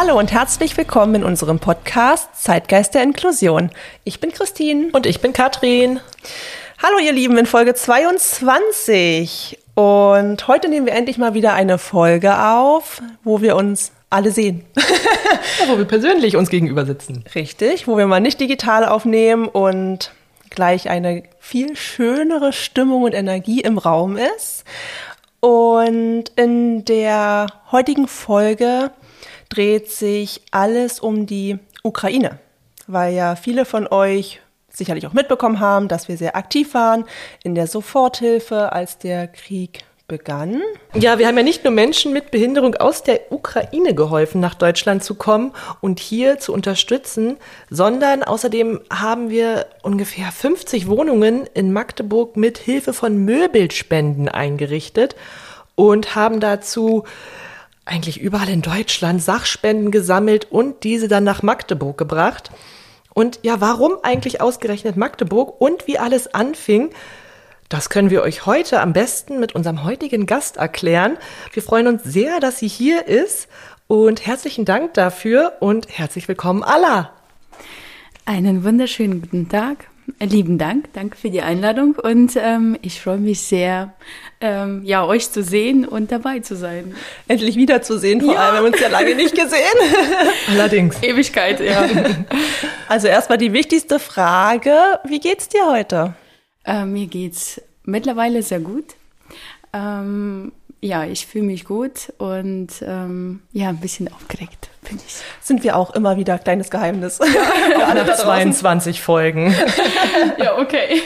Hallo und herzlich willkommen in unserem Podcast Zeitgeist der Inklusion. Ich bin Christine. Und ich bin Katrin. Hallo ihr Lieben in Folge 22. Und heute nehmen wir endlich mal wieder eine Folge auf, wo wir uns alle sehen. ja, wo wir persönlich uns gegenüber sitzen. Richtig, wo wir mal nicht digital aufnehmen und gleich eine viel schönere Stimmung und Energie im Raum ist. Und in der heutigen Folge dreht sich alles um die Ukraine, weil ja viele von euch sicherlich auch mitbekommen haben, dass wir sehr aktiv waren in der Soforthilfe, als der Krieg begann. Ja, wir haben ja nicht nur Menschen mit Behinderung aus der Ukraine geholfen, nach Deutschland zu kommen und hier zu unterstützen, sondern außerdem haben wir ungefähr 50 Wohnungen in Magdeburg mit Hilfe von Möbelspenden eingerichtet und haben dazu eigentlich überall in Deutschland Sachspenden gesammelt und diese dann nach Magdeburg gebracht. Und ja, warum eigentlich ausgerechnet Magdeburg und wie alles anfing, das können wir euch heute am besten mit unserem heutigen Gast erklären. Wir freuen uns sehr, dass sie hier ist und herzlichen Dank dafür und herzlich willkommen, Allah. Einen wunderschönen guten Tag. Lieben Dank, danke für die Einladung und ähm, ich freue mich sehr, ähm, ja, euch zu sehen und dabei zu sein. Endlich wiederzusehen, vor ja. allem, wir haben uns ja lange nicht gesehen. Allerdings. Ewigkeit, ja. Also erstmal die wichtigste Frage, wie geht's dir heute? Äh, mir geht's mittlerweile sehr gut. Ähm, ja, ich fühle mich gut und ähm, ja, ein bisschen aufgeregt bin ich. Sind wir auch immer wieder kleines Geheimnis. Ja, alle 22 Folgen. ja, okay.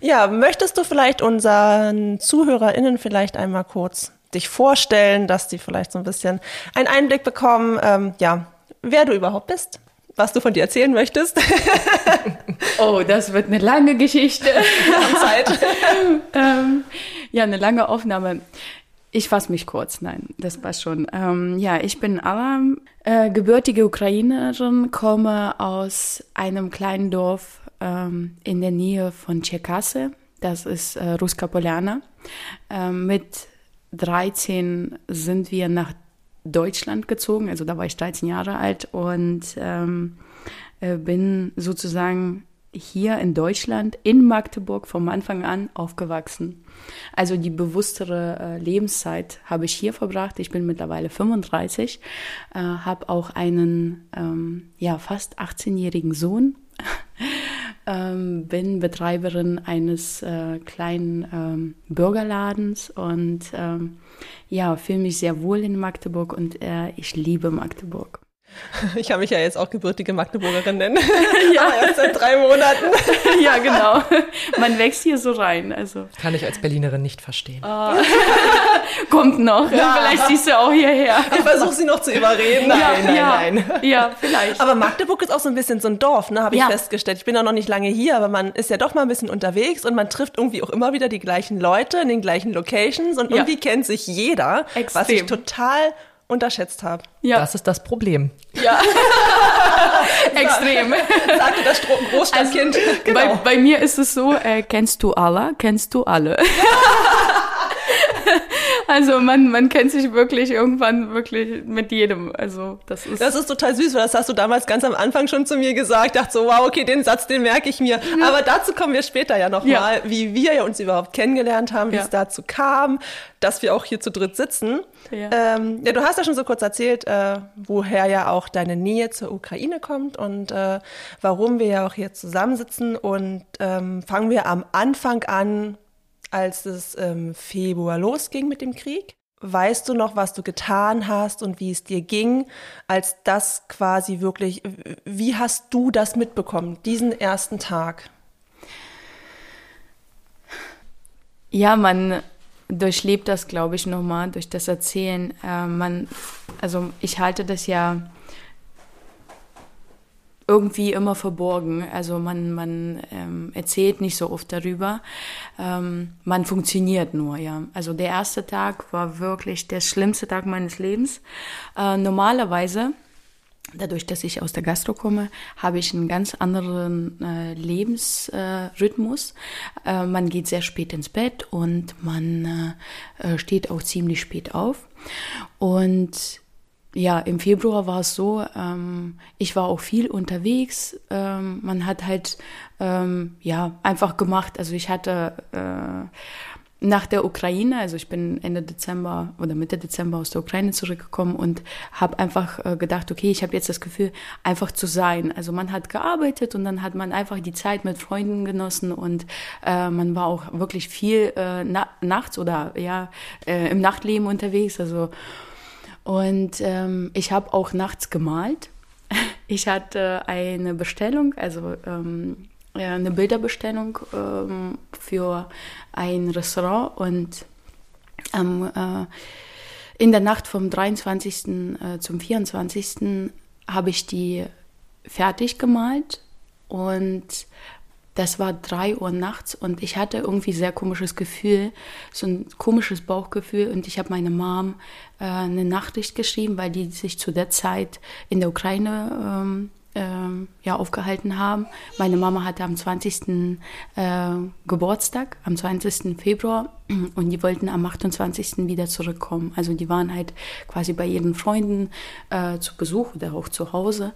Ja, möchtest du vielleicht unseren ZuhörerInnen vielleicht einmal kurz dich vorstellen, dass die vielleicht so ein bisschen einen Einblick bekommen, ähm, ja, wer du überhaupt bist? was du von dir erzählen möchtest. oh, das wird eine lange Geschichte. Zeit. ähm, ja, eine lange Aufnahme. Ich fasse mich kurz, nein, das passt schon. Ähm, ja, ich bin Alla, äh, gebürtige Ukrainerin, komme aus einem kleinen Dorf ähm, in der Nähe von Tscherkasse, das ist äh, Ruska Poljana. Ähm, mit 13 sind wir nach Deutschland gezogen, also da war ich 13 Jahre alt und ähm, äh, bin sozusagen hier in Deutschland, in Magdeburg vom Anfang an aufgewachsen. Also die bewusstere äh, Lebenszeit habe ich hier verbracht. Ich bin mittlerweile 35, äh, habe auch einen ähm, ja fast 18-jährigen Sohn. ähm, bin Betreiberin eines äh, kleinen ähm, Bürgerladens und ähm, ja, fühle mich sehr wohl in Magdeburg und äh, ich liebe Magdeburg. Ich kann mich ja jetzt auch gebürtige Magdeburgerin nennen. ja, erst seit drei Monaten. ja, genau. Man wächst hier so rein. Also. Kann ich als Berlinerin nicht verstehen. Oh. Kommt noch. Ja. Vielleicht siehst du auch hierher. Ich versuche sie noch zu überreden. Nein, ja, nein, ja. nein. Ja, vielleicht. Aber Magdeburg ist auch so ein bisschen so ein Dorf, ne, habe ich ja. festgestellt. Ich bin ja noch nicht lange hier, aber man ist ja doch mal ein bisschen unterwegs und man trifft irgendwie auch immer wieder die gleichen Leute in den gleichen Locations und irgendwie kennt sich jeder, Extrem. was ich total unterschätzt habe. Ja. Das ist das Problem. Ja. Extrem. Sagte das Großstadtkind. Also, genau. bei, bei, mir ist es so, äh, kennst du Allah, kennst du alle. Also man, man kennt sich wirklich irgendwann wirklich mit jedem. Also das ist. Das ist total süß, weil das hast du damals ganz am Anfang schon zu mir gesagt. Dachte so, wow, okay, den Satz, den merke ich mir. Ja. Aber dazu kommen wir später ja nochmal, ja. wie wir uns überhaupt kennengelernt haben, wie ja. es dazu kam, dass wir auch hier zu dritt sitzen. Ja. Ähm, ja, du hast ja schon so kurz erzählt, äh, woher ja auch deine Nähe zur Ukraine kommt und äh, warum wir ja auch hier zusammensitzen. Und ähm, fangen wir am Anfang an, als es im Februar losging mit dem Krieg. weißt du noch, was du getan hast und wie es dir ging, als das quasi wirklich, wie hast du das mitbekommen, diesen ersten Tag? Ja, man durchlebt das, glaube ich, nochmal durch das Erzählen. Äh, man, also ich halte das ja irgendwie immer verborgen. Also man, man ähm, erzählt nicht so oft darüber. Ähm, man funktioniert nur, ja. Also der erste Tag war wirklich der schlimmste Tag meines Lebens. Äh, normalerweise Dadurch, dass ich aus der Gastro komme, habe ich einen ganz anderen äh, Lebensrhythmus. Äh, man geht sehr spät ins Bett und man äh, äh steht auch ziemlich spät auf. Und ja, im Februar war es so, ähm, ich war auch viel unterwegs. Ähm, man hat halt ähm, ja einfach gemacht. Also ich hatte äh, nach der Ukraine, also ich bin Ende Dezember oder Mitte Dezember aus der Ukraine zurückgekommen und habe einfach äh, gedacht, okay, ich habe jetzt das Gefühl, einfach zu sein. Also man hat gearbeitet und dann hat man einfach die Zeit mit Freunden genossen und äh, man war auch wirklich viel äh, na nachts oder ja äh, im Nachtleben unterwegs. Also und ähm, ich habe auch nachts gemalt. Ich hatte eine Bestellung, also ähm, eine Bilderbestellung ähm, für ein Restaurant und ähm, äh, in der Nacht vom 23. Äh, zum 24. habe ich die fertig gemalt und das war drei Uhr nachts und ich hatte irgendwie sehr komisches Gefühl, so ein komisches Bauchgefühl und ich habe meine Mom äh, eine Nachricht geschrieben, weil die sich zu der Zeit in der Ukraine ähm, ähm, ja, aufgehalten haben. Meine Mama hatte am 20. Äh, Geburtstag, am 20. Februar und die wollten am 28. wieder zurückkommen. Also die waren halt quasi bei ihren Freunden äh, zu Besuch oder auch zu Hause.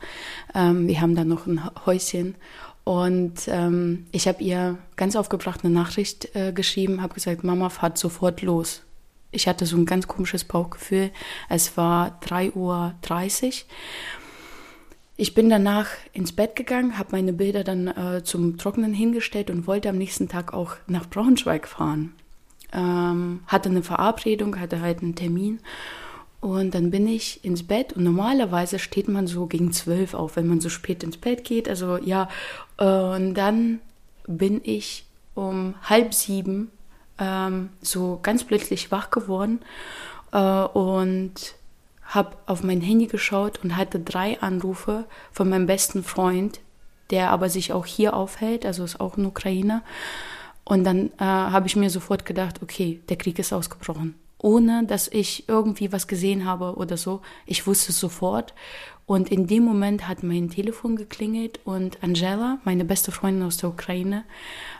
Ähm, wir haben dann noch ein Häuschen und ähm, ich habe ihr ganz aufgebracht eine Nachricht äh, geschrieben, habe gesagt, Mama, fahrt sofort los. Ich hatte so ein ganz komisches Bauchgefühl. Es war 3.30 Uhr ich bin danach ins Bett gegangen, habe meine Bilder dann äh, zum Trocknen hingestellt und wollte am nächsten Tag auch nach Braunschweig fahren. Ähm, hatte eine Verabredung, hatte halt einen Termin. Und dann bin ich ins Bett und normalerweise steht man so gegen zwölf auf, wenn man so spät ins Bett geht. Also ja, und dann bin ich um halb sieben ähm, so ganz plötzlich wach geworden äh, und habe auf mein Handy geschaut und hatte drei Anrufe von meinem besten Freund, der aber sich auch hier aufhält, also ist auch in Ukraine. Und dann äh, habe ich mir sofort gedacht, okay, der Krieg ist ausgebrochen. Ohne dass ich irgendwie was gesehen habe oder so. Ich wusste es sofort. Und in dem Moment hat mein Telefon geklingelt und Angela, meine beste Freundin aus der Ukraine,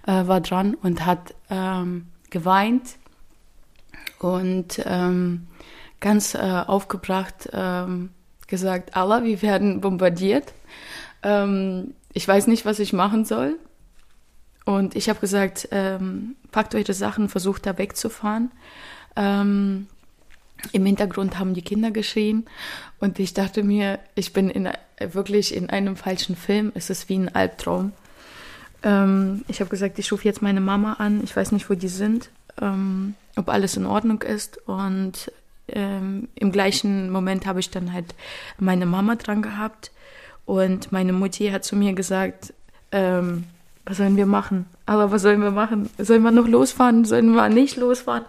äh, war dran und hat ähm, geweint. Und ähm, ganz äh, aufgebracht ähm, gesagt, Allah, wir werden bombardiert. Ähm, ich weiß nicht, was ich machen soll. Und ich habe gesagt, ähm, packt eure Sachen, versucht da wegzufahren. Ähm, Im Hintergrund haben die Kinder geschrien und ich dachte mir, ich bin in, wirklich in einem falschen Film. Es ist wie ein Albtraum. Ähm, ich habe gesagt, ich rufe jetzt meine Mama an. Ich weiß nicht, wo die sind, ähm, ob alles in Ordnung ist. Und ähm, im gleichen Moment habe ich dann halt meine Mama dran gehabt und meine Mutti hat zu mir gesagt, ähm, was sollen wir machen? Aber was sollen wir machen? Sollen wir noch losfahren? Sollen wir nicht losfahren?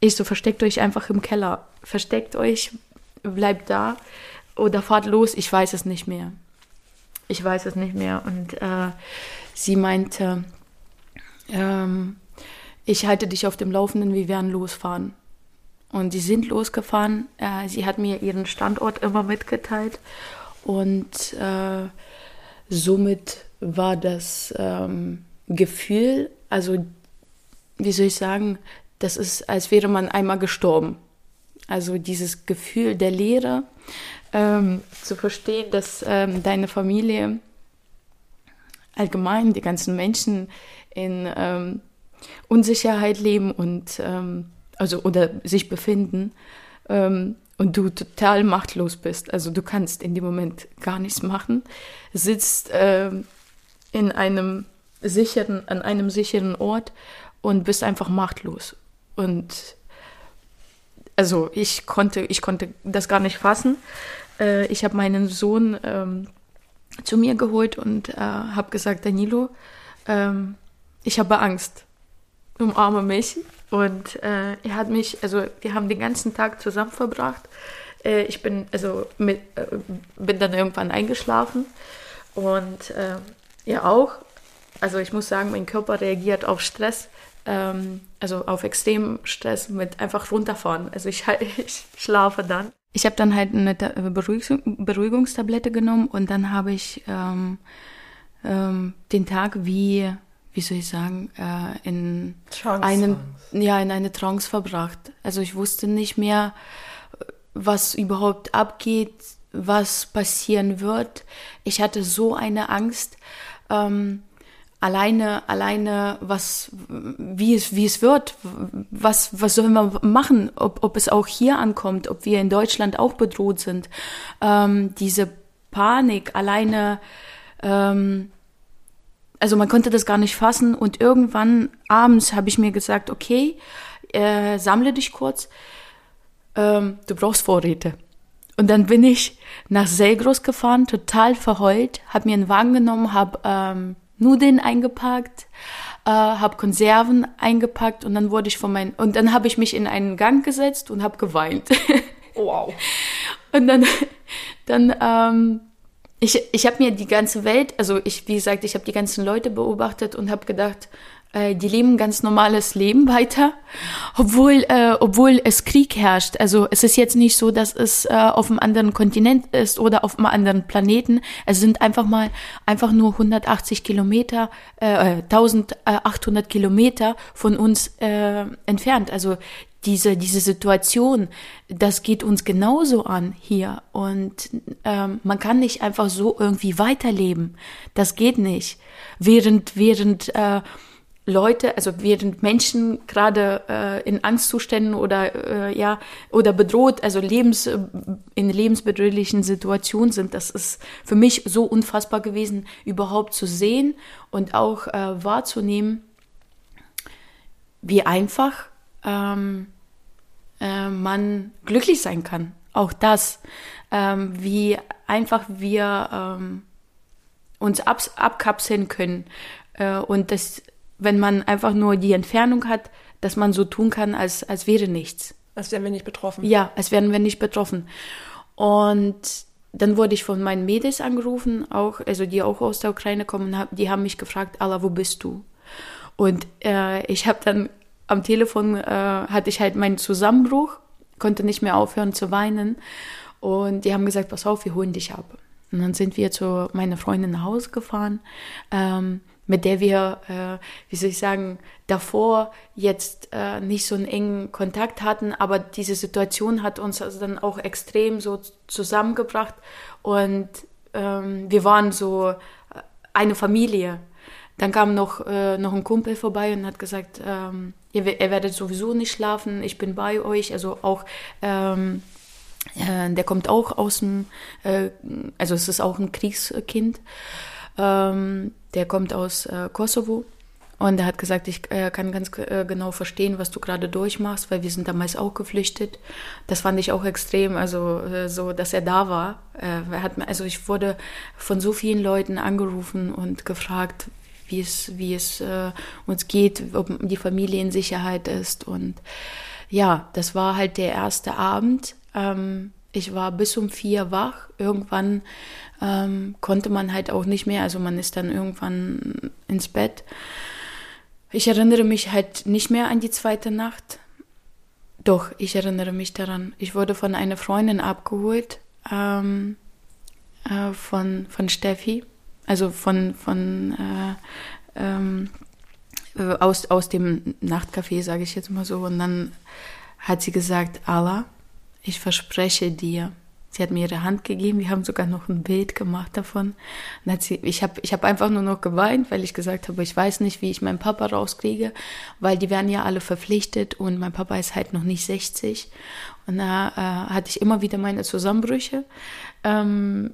Ich so, versteckt euch einfach im Keller. Versteckt euch, bleibt da oder fahrt los. Ich weiß es nicht mehr. Ich weiß es nicht mehr. Und äh, sie meinte, ähm, ich halte dich auf dem Laufenden, wir werden losfahren. Und sie sind losgefahren. Äh, sie hat mir ihren Standort immer mitgeteilt. Und äh, somit war das ähm, Gefühl, also wie soll ich sagen, das ist, als wäre man einmal gestorben. Also dieses Gefühl der Leere, ähm, zu verstehen, dass ähm, deine Familie allgemein, die ganzen Menschen in ähm, Unsicherheit leben und ähm, also oder sich befinden ähm, und du total machtlos bist. Also du kannst in dem Moment gar nichts machen, sitzt ähm, in einem sicheren, an einem sicheren Ort und bist einfach machtlos. Und also ich konnte, ich konnte das gar nicht fassen. Äh, ich habe meinen Sohn ähm, zu mir geholt und äh, habe gesagt, Danilo, ähm, ich habe Angst, umarme mich. Und äh, er hat mich, also wir haben den ganzen Tag zusammen verbracht. Äh, ich bin, also mit, äh, bin dann irgendwann eingeschlafen und äh, er auch. Also ich muss sagen, mein Körper reagiert auf Stress, ähm, also auf extremen Stress mit einfach runterfahren. Also ich, ich schlafe dann. Ich habe dann halt eine Beruhigungs Beruhigungstablette genommen und dann habe ich ähm, ähm, den Tag wie, wie soll ich sagen, äh, in Trance. einem, ja, in eine Trance verbracht. Also ich wusste nicht mehr, was überhaupt abgeht, was passieren wird. Ich hatte so eine Angst. Ähm, alleine, alleine, was, wie es, wie es wird, was, was sollen wir machen, ob, ob es auch hier ankommt, ob wir in Deutschland auch bedroht sind. Ähm, diese Panik, alleine, ähm, also man konnte das gar nicht fassen und irgendwann abends habe ich mir gesagt, okay, äh, sammle dich kurz, ähm, du brauchst Vorräte. Und dann bin ich nach Selgros gefahren, total verheult, habe mir einen Wagen genommen, habe ähm, Nudeln eingepackt, äh, habe Konserven eingepackt und dann wurde ich von meinen und dann habe ich mich in einen Gang gesetzt und habe geweint. Wow. Und dann dann ähm, ich ich habe mir die ganze Welt, also ich wie gesagt, ich habe die ganzen Leute beobachtet und habe gedacht, äh, die leben ganz normales Leben weiter, obwohl, äh, obwohl es Krieg herrscht. Also es ist jetzt nicht so, dass es äh, auf einem anderen Kontinent ist oder auf einem anderen Planeten. Es sind einfach mal einfach nur 180 Kilometer, äh, 1800 Kilometer von uns äh, entfernt. Also diese, diese Situation, das geht uns genauso an hier. Und ähm, man kann nicht einfach so irgendwie weiterleben. Das geht nicht. Während, während äh, Leute, also während Menschen gerade äh, in Angstzuständen oder äh, ja oder bedroht, also lebens in lebensbedrohlichen Situationen sind, das ist für mich so unfassbar gewesen, überhaupt zu sehen und auch äh, wahrzunehmen, wie einfach ähm, äh, man glücklich sein kann. Auch das, ähm, wie einfach wir ähm, uns ab, abkapseln können äh, und das wenn man einfach nur die Entfernung hat, dass man so tun kann, als, als wäre nichts. Als wären wir nicht betroffen. Ja, als wären wir nicht betroffen. Und dann wurde ich von meinen Mädels angerufen, auch, also die auch aus der Ukraine kommen, die haben mich gefragt, Allah, wo bist du? Und äh, ich habe dann am Telefon, äh, hatte ich halt meinen Zusammenbruch, konnte nicht mehr aufhören zu weinen. Und die haben gesagt, pass auf, wir holen dich ab. Und dann sind wir zu meiner Freundin nach Hause gefahren. Ähm, mit der wir, äh, wie soll ich sagen, davor jetzt äh, nicht so einen engen Kontakt hatten, aber diese Situation hat uns also dann auch extrem so zusammengebracht und ähm, wir waren so äh, eine Familie. Dann kam noch, äh, noch ein Kumpel vorbei und hat gesagt, ähm, ihr, ihr, werdet sowieso nicht schlafen, ich bin bei euch. Also auch, ähm, äh, der kommt auch aus dem, äh, also es ist auch ein Kriegskind. Ähm, der kommt aus äh, Kosovo und er hat gesagt, ich äh, kann ganz äh, genau verstehen, was du gerade durchmachst, weil wir sind damals auch geflüchtet. Das fand ich auch extrem, also äh, so, dass er da war. Äh, er hat, also ich wurde von so vielen Leuten angerufen und gefragt, wie es, wie es äh, uns geht, ob die Familie in Sicherheit ist. Und ja, das war halt der erste Abend. Ähm, ich war bis um vier wach. Irgendwann ähm, konnte man halt auch nicht mehr. Also man ist dann irgendwann ins Bett. Ich erinnere mich halt nicht mehr an die zweite Nacht. Doch, ich erinnere mich daran. Ich wurde von einer Freundin abgeholt, ähm, äh, von, von Steffi, also von, von äh, ähm, äh, aus, aus dem Nachtcafé, sage ich jetzt mal so. Und dann hat sie gesagt, Allah, ich verspreche dir, Sie hat mir ihre Hand gegeben, wir haben sogar noch ein Bild gemacht davon. Und hat sie, ich habe ich hab einfach nur noch geweint, weil ich gesagt habe, ich weiß nicht, wie ich meinen Papa rauskriege, weil die werden ja alle verpflichtet und mein Papa ist halt noch nicht 60. Und da äh, hatte ich immer wieder meine Zusammenbrüche. Ähm,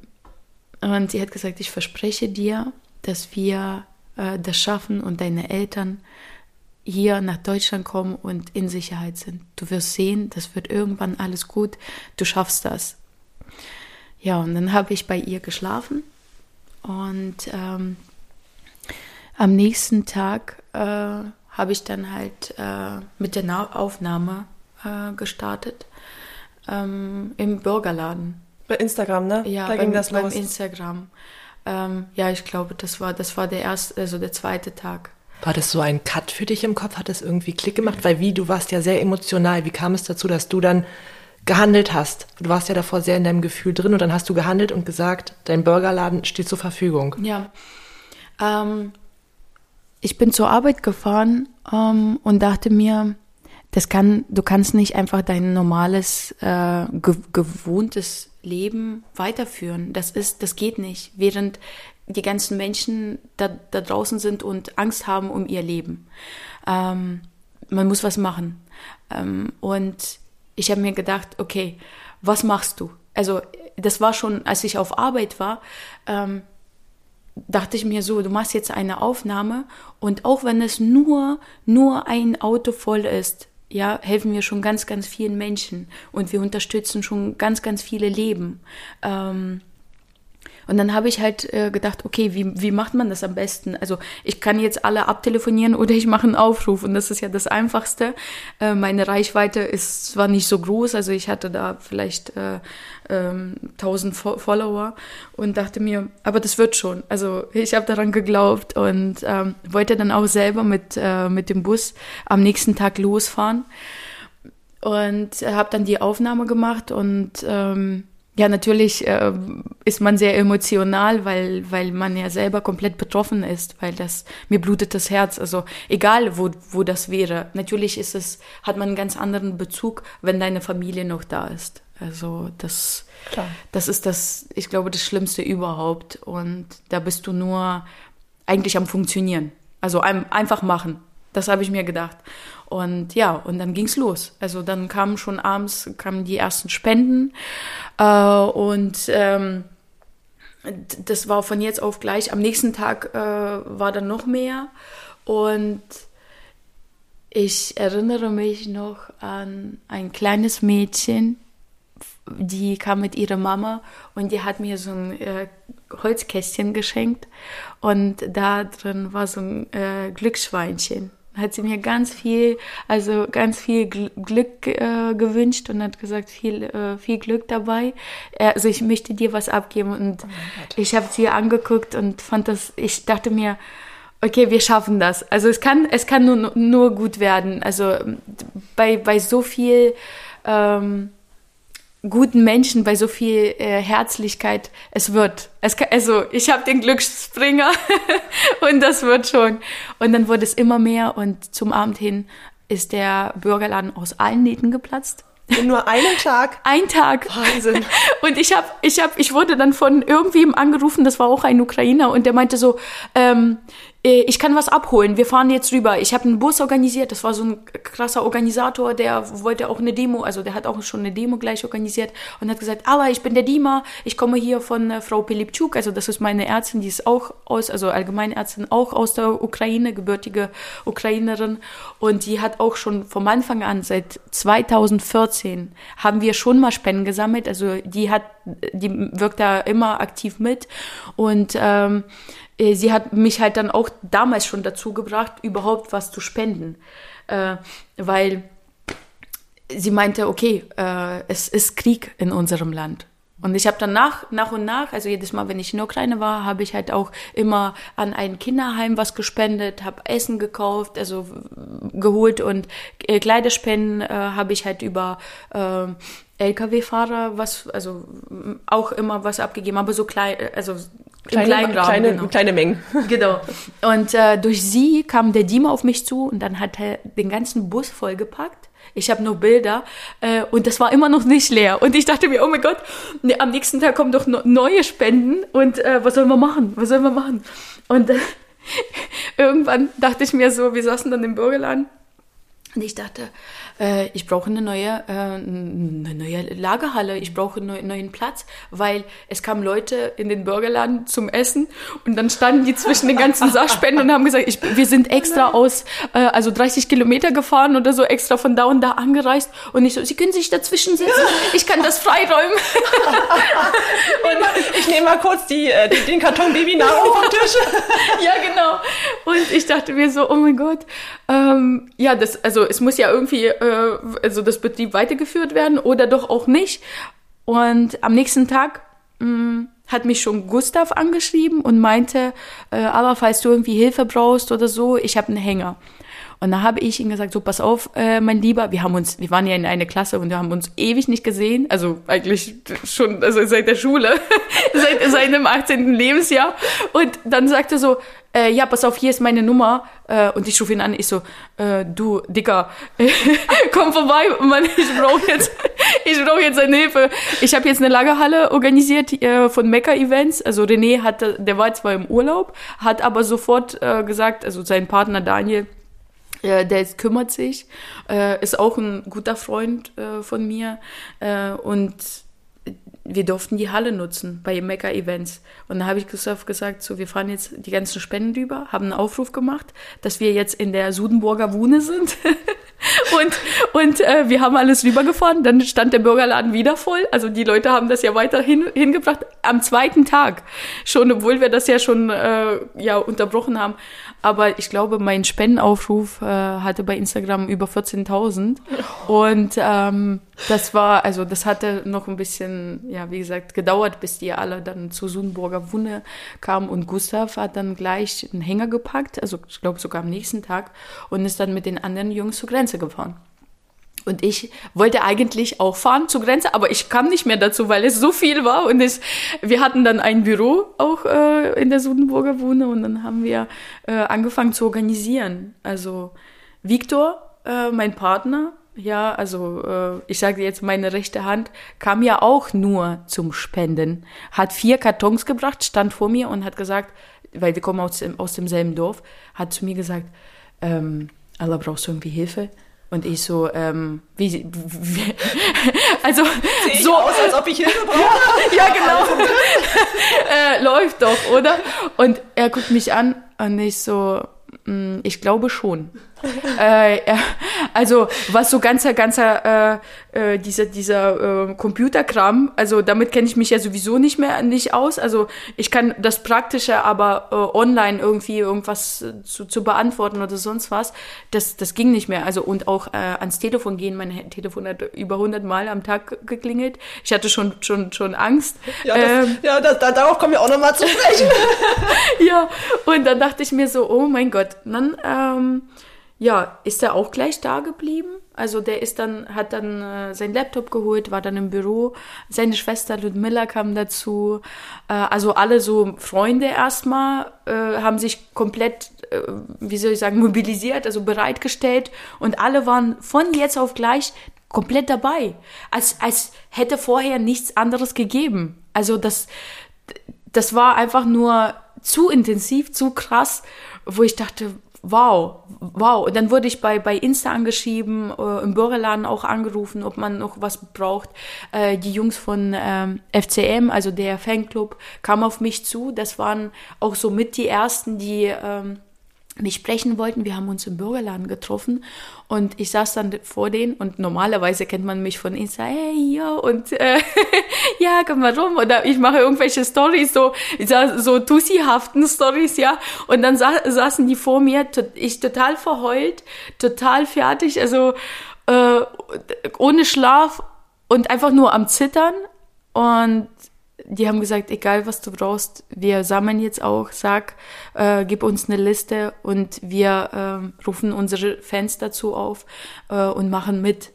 und sie hat gesagt, ich verspreche dir, dass wir äh, das schaffen und deine Eltern hier nach Deutschland kommen und in Sicherheit sind. Du wirst sehen, das wird irgendwann alles gut, du schaffst das. Ja, und dann habe ich bei ihr geschlafen und ähm, am nächsten Tag äh, habe ich dann halt äh, mit der Na Aufnahme äh, gestartet ähm, im Bürgerladen. Bei Instagram, ne? Ja, da beim, ging das beim los. Instagram. Ähm, ja, ich glaube, das war, das war der erste, also der zweite Tag. War das so ein Cut für dich im Kopf? Hat das irgendwie Klick gemacht? Weil wie, du warst ja sehr emotional. Wie kam es dazu, dass du dann gehandelt hast? Du warst ja davor sehr in deinem Gefühl drin und dann hast du gehandelt und gesagt, dein Burgerladen steht zur Verfügung. Ja. Ähm, ich bin zur Arbeit gefahren ähm, und dachte mir, das kann, du kannst nicht einfach dein normales, äh, ge gewohntes Leben weiterführen. Das ist, das geht nicht. Während die ganzen Menschen da, da draußen sind und Angst haben um ihr Leben. Ähm, man muss was machen. Ähm, und ich habe mir gedacht, okay, was machst du? Also das war schon, als ich auf Arbeit war, ähm, dachte ich mir so, du machst jetzt eine Aufnahme und auch wenn es nur, nur ein Auto voll ist, ja, helfen wir schon ganz, ganz vielen Menschen und wir unterstützen schon ganz, ganz viele Leben. Ähm, und dann habe ich halt äh, gedacht, okay, wie, wie macht man das am besten? Also ich kann jetzt alle abtelefonieren oder ich mache einen Aufruf und das ist ja das Einfachste. Äh, meine Reichweite ist zwar nicht so groß, also ich hatte da vielleicht äh, ähm, 1000 Fo Follower und dachte mir, aber das wird schon. Also ich habe daran geglaubt und ähm, wollte dann auch selber mit, äh, mit dem Bus am nächsten Tag losfahren und habe dann die Aufnahme gemacht und ähm, ja, natürlich äh, ist man sehr emotional, weil, weil man ja selber komplett betroffen ist, weil das, mir blutet das Herz. Also egal, wo, wo das wäre. Natürlich ist es, hat man einen ganz anderen Bezug, wenn deine Familie noch da ist. Also das, Klar. das ist das, ich glaube, das Schlimmste überhaupt. Und da bist du nur eigentlich am Funktionieren. Also ein, einfach machen. Das habe ich mir gedacht. Und ja, und dann ging's los. Also dann kamen schon abends kamen die ersten Spenden äh, und ähm, das war von jetzt auf gleich. Am nächsten Tag äh, war dann noch mehr und ich erinnere mich noch an ein kleines Mädchen, die kam mit ihrer Mama und die hat mir so ein äh, Holzkästchen geschenkt und da drin war so ein äh, Glücksschweinchen hat sie mir ganz viel, also ganz viel Glück äh, gewünscht und hat gesagt, viel, äh, viel Glück dabei. Also ich möchte dir was abgeben und oh ich habe sie angeguckt und fand das, ich dachte mir, okay, wir schaffen das. Also es kann, es kann nur, nur gut werden. Also bei, bei so viel ähm, guten Menschen, bei so viel äh, Herzlichkeit, es wird. Es kann, also ich habe den Glücksspringer und das wird schon. Und dann wurde es immer mehr und zum Abend hin ist der Bürgerladen aus allen Nähten geplatzt. In nur einem Tag? Ein Tag. Wahnsinn. Und ich habe, ich habe, ich wurde dann von irgendwem angerufen, das war auch ein Ukrainer, und der meinte so, ähm, ich kann was abholen, wir fahren jetzt rüber. Ich habe einen Bus organisiert, das war so ein krasser Organisator, der wollte auch eine Demo, also der hat auch schon eine Demo gleich organisiert und hat gesagt, aber ich bin der Dima, ich komme hier von äh, Frau Pilipczuk, also das ist meine Ärztin, die ist auch aus, also Allgemeinärztin, auch aus der Ukraine, gebürtige Ukrainerin. Und die hat auch schon vom Anfang an, seit 2014, haben wir schon mal Spenden gesammelt, also die hat, die wirkt da immer aktiv mit. Und ähm, äh, sie hat mich halt dann auch damals schon dazu gebracht, überhaupt was zu spenden. Äh, weil sie meinte, okay, äh, es ist Krieg in unserem Land. Und ich habe dann nach, nach und nach, also jedes Mal, wenn ich in der Ukraine war, habe ich halt auch immer an ein Kinderheim was gespendet, habe Essen gekauft, also geholt und äh, Kleiderspenden äh, habe ich halt über äh, LKW-Fahrer was, also auch immer was abgegeben, aber so klein, also kleine, kleinen Rahmen, kleine, genau. kleine Mengen. Genau. Und äh, durch sie kam der Dima auf mich zu und dann hat er den ganzen Bus vollgepackt. Ich habe nur Bilder äh, und das war immer noch nicht leer. Und ich dachte mir, oh mein Gott, ne, am nächsten Tag kommen doch no neue Spenden und äh, was sollen wir machen? Was sollen wir machen? Und irgendwann dachte ich mir so, wir saßen dann im Bürgerladen Und ich dachte, äh, ich brauche eine neue, äh, eine neue Lagerhalle, ich brauche einen neuen Platz, weil es kamen Leute in den Burgerladen zum Essen und dann standen die zwischen den ganzen Sachspenden und haben gesagt, ich, wir sind extra aus, äh, also 30 Kilometer gefahren oder so, extra von da und da angereist. Und ich so, Sie können sich dazwischen setzen, ich kann das freiräumen. und ich nehme mal kurz die, äh, den Karton Babynahrung vom Tisch. ja, genau. Und ich dachte mir so, oh mein Gott, ähm, ja, das, also es muss ja irgendwie, äh, also das Betrieb weitergeführt werden oder doch auch nicht. Und am nächsten Tag mh, mm, hat mich schon Gustav angeschrieben und meinte, äh, aber falls du irgendwie Hilfe brauchst oder so, ich habe einen Hänger. Und da habe ich ihm gesagt, so pass auf, äh, mein Lieber, wir haben uns, wir waren ja in einer Klasse und wir haben uns ewig nicht gesehen, also eigentlich schon also seit der Schule, seit seinem 18. Lebensjahr. Und dann sagte er so, äh, ja, pass auf, hier ist meine Nummer. Äh, und ich rufe ihn an, ich so, äh, du, Dicker, komm vorbei, Mann, ich brauche jetzt, ich brauche jetzt deine Hilfe. Ich habe jetzt eine Lagerhalle organisiert äh, von Mecca Events. Also René hatte, der war zwar im Urlaub, hat aber sofort äh, gesagt, also sein Partner Daniel, äh, der kümmert sich, äh, ist auch ein guter Freund äh, von mir äh, und wir durften die Halle nutzen bei Mecca Events. Und da habe ich gesagt, so, wir fahren jetzt die ganzen Spenden rüber, haben einen Aufruf gemacht, dass wir jetzt in der Sudenburger Wune sind. und und äh, wir haben alles rübergefahren. Dann stand der Bürgerladen wieder voll. Also die Leute haben das ja weiter hin, hingebracht. Am zweiten Tag schon, obwohl wir das ja schon äh, ja unterbrochen haben. Aber ich glaube, mein Spendenaufruf äh, hatte bei Instagram über 14.000. Und ähm, das war, also das hatte noch ein bisschen, ja, wie gesagt, gedauert, bis die alle dann zu Sunburger Wunde kamen. Und Gustav hat dann gleich einen Hänger gepackt, also ich glaube sogar am nächsten Tag, und ist dann mit den anderen Jungs zur Grenze gefahren. Und ich wollte eigentlich auch fahren zur Grenze, aber ich kam nicht mehr dazu, weil es so viel war. Und es, wir hatten dann ein Büro auch äh, in der Sudenburger Wohne und dann haben wir äh, angefangen zu organisieren. Also Viktor, äh, mein Partner, ja, also äh, ich sage jetzt, meine rechte Hand kam ja auch nur zum Spenden. Hat vier Kartons gebracht, stand vor mir und hat gesagt, weil wir kommen aus, dem, aus demselben Dorf, hat zu mir gesagt, ähm, Allah, brauchst du irgendwie Hilfe? Und ich so, ähm, wie, wie also so aus, als ob ich Hilfe brauche. ja, genau. äh, läuft doch, oder? Und er guckt mich an und ich so, mh, mm, ich glaube schon äh, also was so ganzer, ganzer, äh, äh, dieser, dieser äh, Computerkram, also damit kenne ich mich ja sowieso nicht mehr nicht aus. Also ich kann das Praktische, aber äh, online irgendwie irgendwas zu, zu beantworten oder sonst was, das, das ging nicht mehr. Also und auch äh, ans Telefon gehen, mein Telefon hat über 100 Mal am Tag geklingelt. Ich hatte schon, schon, schon Angst. Ja, das, ähm, ja das, da, darauf kommen wir auch nochmal zu sprechen. ja, und dann dachte ich mir so, oh mein Gott, dann... Ähm, ja, ist er auch gleich da geblieben. Also der ist dann, hat dann äh, sein Laptop geholt, war dann im Büro. Seine Schwester Ludmilla kam dazu. Äh, also alle so Freunde erstmal äh, haben sich komplett, äh, wie soll ich sagen, mobilisiert, also bereitgestellt. Und alle waren von jetzt auf gleich komplett dabei. Als, als hätte vorher nichts anderes gegeben. Also das, das war einfach nur zu intensiv, zu krass, wo ich dachte, wow, wow. Und dann wurde ich bei, bei Insta angeschrieben, äh, im Bürgerladen auch angerufen, ob man noch was braucht. Äh, die Jungs von ähm, FCM, also der Fanclub, kamen auf mich zu. Das waren auch so mit die ersten, die ähm, mich sprechen wollten. Wir haben uns im Bürgerladen getroffen und ich saß dann vor denen und normalerweise kennt man mich von Insta, hey, ja, und äh, ja, komm mal rum. Oder ich mache irgendwelche Stories, so, so Tussi-haften Stories, ja, und dann sa saßen die vor mir, ich total verheult, total fertig, also äh, ohne Schlaf und einfach nur am Zittern. Und die haben gesagt, egal was du brauchst, wir sammeln jetzt auch, sag, äh, gib uns eine Liste und wir äh, rufen unsere Fans dazu auf äh, und machen mit.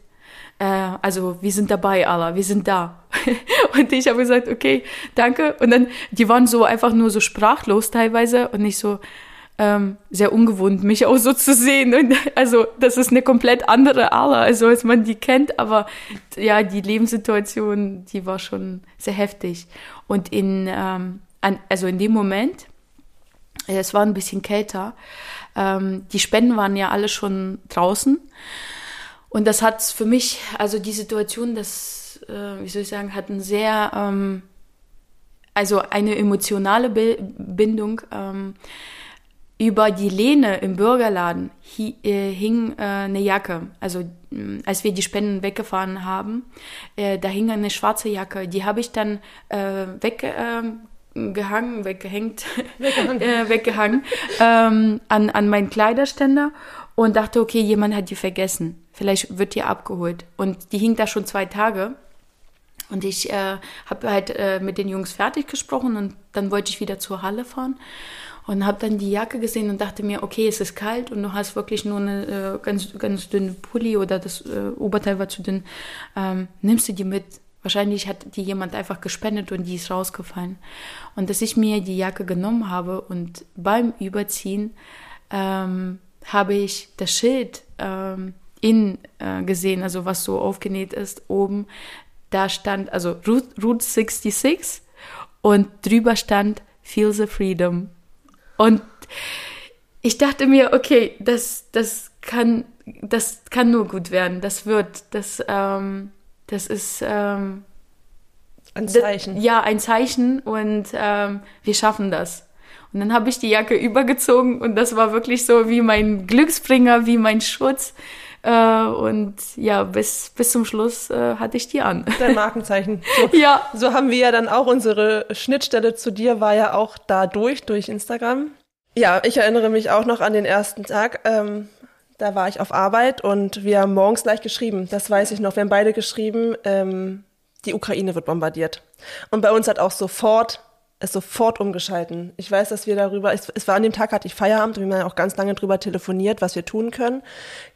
Äh, also wir sind dabei, Allah, wir sind da. und ich habe gesagt, okay, danke. Und dann, die waren so einfach nur so sprachlos teilweise und nicht so, ähm, sehr ungewohnt, mich auch so zu sehen. Und also das ist eine komplett andere Allah, also als man die kennt, aber ja, die Lebenssituation, die war schon sehr heftig. Und in, ähm, an, also in dem Moment Es war ein bisschen kälter. Ähm, die Spenden waren ja alle schon draußen. Und das hat für mich, also die Situation, das, äh, wie soll ich sagen, hat ein sehr, ähm, also eine emotionale Bi Bindung. Ähm, über die Lehne im Bürgerladen äh, hing äh, eine Jacke. Also äh, als wir die Spenden weggefahren haben, äh, da hing eine schwarze Jacke. Die habe ich dann äh, weggehangen, weggehängt, weggehangen, weggehangen ähm, an, an meinen Kleiderständer und dachte, okay, jemand hat die vergessen. Vielleicht wird die abgeholt. Und die hing da schon zwei Tage. Und ich äh, habe halt äh, mit den Jungs fertig gesprochen und dann wollte ich wieder zur Halle fahren und habe dann die Jacke gesehen und dachte mir, okay, es ist kalt und du hast wirklich nur eine äh, ganz, ganz dünne Pulli oder das äh, Oberteil war zu dünn. Ähm, nimmst du die mit? Wahrscheinlich hat die jemand einfach gespendet und die ist rausgefallen. Und dass ich mir die Jacke genommen habe und beim Überziehen ähm, habe ich das Schild ähm, in äh, gesehen, also was so aufgenäht ist, oben. Da stand also Route, Route 66 und drüber stand Feel the Freedom. Und ich dachte mir, okay, das, das kann, das kann nur gut werden. Das wird, das, ähm, das ist ähm, ein Zeichen. Das, ja, ein Zeichen und ähm, wir schaffen das. Und dann habe ich die Jacke übergezogen und das war wirklich so wie mein Glücksbringer, wie mein Schutz. Äh, und ja, bis, bis zum Schluss äh, hatte ich die an. Dein Markenzeichen. So, ja. So haben wir ja dann auch unsere Schnittstelle zu dir war ja auch dadurch, durch Instagram. Ja, ich erinnere mich auch noch an den ersten Tag. Ähm, da war ich auf Arbeit und wir haben morgens gleich geschrieben. Das weiß ich noch. Wir haben beide geschrieben, ähm, die Ukraine wird bombardiert. Und bei uns hat auch sofort es sofort umgeschalten. Ich weiß, dass wir darüber, es, es war an dem Tag, hatte ich Feierabend und wir haben auch ganz lange darüber telefoniert, was wir tun können.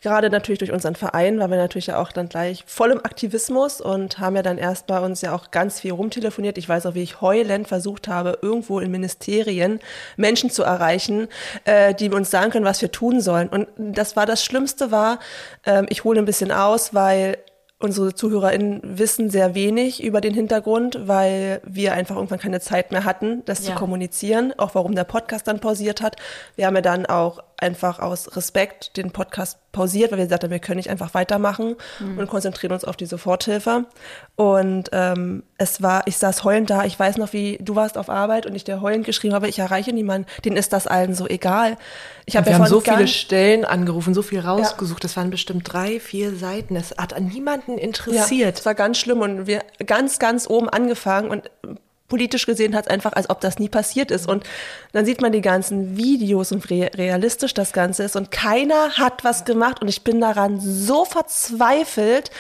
Gerade natürlich durch unseren Verein, weil wir natürlich ja auch dann gleich voll im Aktivismus und haben ja dann erst bei uns ja auch ganz viel rumtelefoniert. Ich weiß auch, wie ich heulend versucht habe, irgendwo in Ministerien Menschen zu erreichen, äh, die uns sagen können, was wir tun sollen. Und das war das Schlimmste war, äh, ich hole ein bisschen aus, weil unsere ZuhörerInnen wissen sehr wenig über den Hintergrund, weil wir einfach irgendwann keine Zeit mehr hatten, das ja. zu kommunizieren. Auch warum der Podcast dann pausiert hat. Wir haben ja dann auch einfach aus Respekt den Podcast pausiert, weil wir gesagt haben, wir können nicht einfach weitermachen mhm. und konzentrieren uns auf die Soforthilfe. Und ähm, es war, ich saß heulend da, ich weiß noch, wie du warst auf Arbeit und ich dir heulend geschrieben habe, ich erreiche niemanden, denen ist das allen so egal. Ich hab wir ja haben so viele Stellen angerufen, so viel rausgesucht, ja. das waren bestimmt drei, vier Seiten, es hat an niemanden interessiert. Ja, es war ganz schlimm und wir ganz, ganz oben angefangen und politisch gesehen hat es einfach, als ob das nie passiert ist. Und dann sieht man die ganzen Videos und wie realistisch das Ganze ist. Und keiner hat was gemacht. Und ich bin daran so verzweifelt,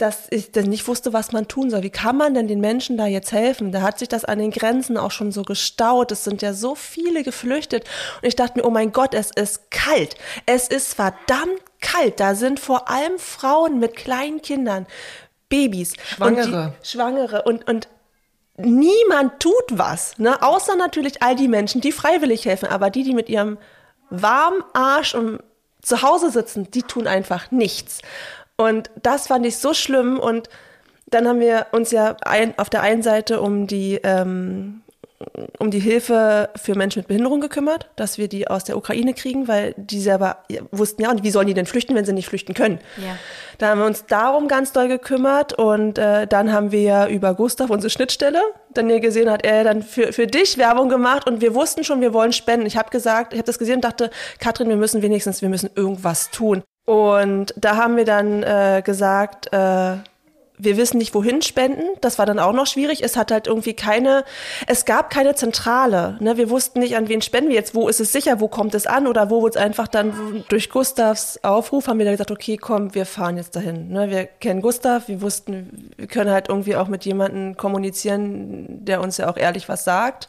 dass ich dann nicht wusste, was man tun soll. Wie kann man denn den Menschen da jetzt helfen? Da hat sich das an den Grenzen auch schon so gestaut. Es sind ja so viele geflüchtet. Und ich dachte mir, oh mein Gott, es ist kalt. Es ist verdammt kalt. Da sind vor allem Frauen mit kleinen Kindern. Babys. Schwangere. Und Schwangere. Und, und niemand tut was, ne? außer natürlich all die Menschen, die freiwillig helfen, aber die, die mit ihrem warmen Arsch und zu Hause sitzen, die tun einfach nichts. Und das fand ich so schlimm und dann haben wir uns ja ein, auf der einen Seite um die ähm, um die Hilfe für Menschen mit Behinderung gekümmert, dass wir die aus der Ukraine kriegen, weil die selber wussten, ja, und wie sollen die denn flüchten, wenn sie nicht flüchten können? Ja. Da haben wir uns darum ganz doll gekümmert und äh, dann haben wir ja über Gustav unsere Schnittstelle, dann ihr gesehen hat er dann für, für dich Werbung gemacht und wir wussten schon, wir wollen spenden. Ich habe gesagt, ich habe das gesehen und dachte, Katrin, wir müssen wenigstens, wir müssen irgendwas tun. Und da haben wir dann äh, gesagt, äh, wir wissen nicht, wohin spenden. Das war dann auch noch schwierig. Es hat halt irgendwie keine, es gab keine Zentrale. Ne? Wir wussten nicht, an wen spenden wir jetzt, wo ist es sicher, wo kommt es an oder wo wird es einfach dann durch Gustavs Aufruf haben wir dann gesagt, okay, komm, wir fahren jetzt dahin. Ne? Wir kennen Gustav, wir wussten, wir können halt irgendwie auch mit jemandem kommunizieren, der uns ja auch ehrlich was sagt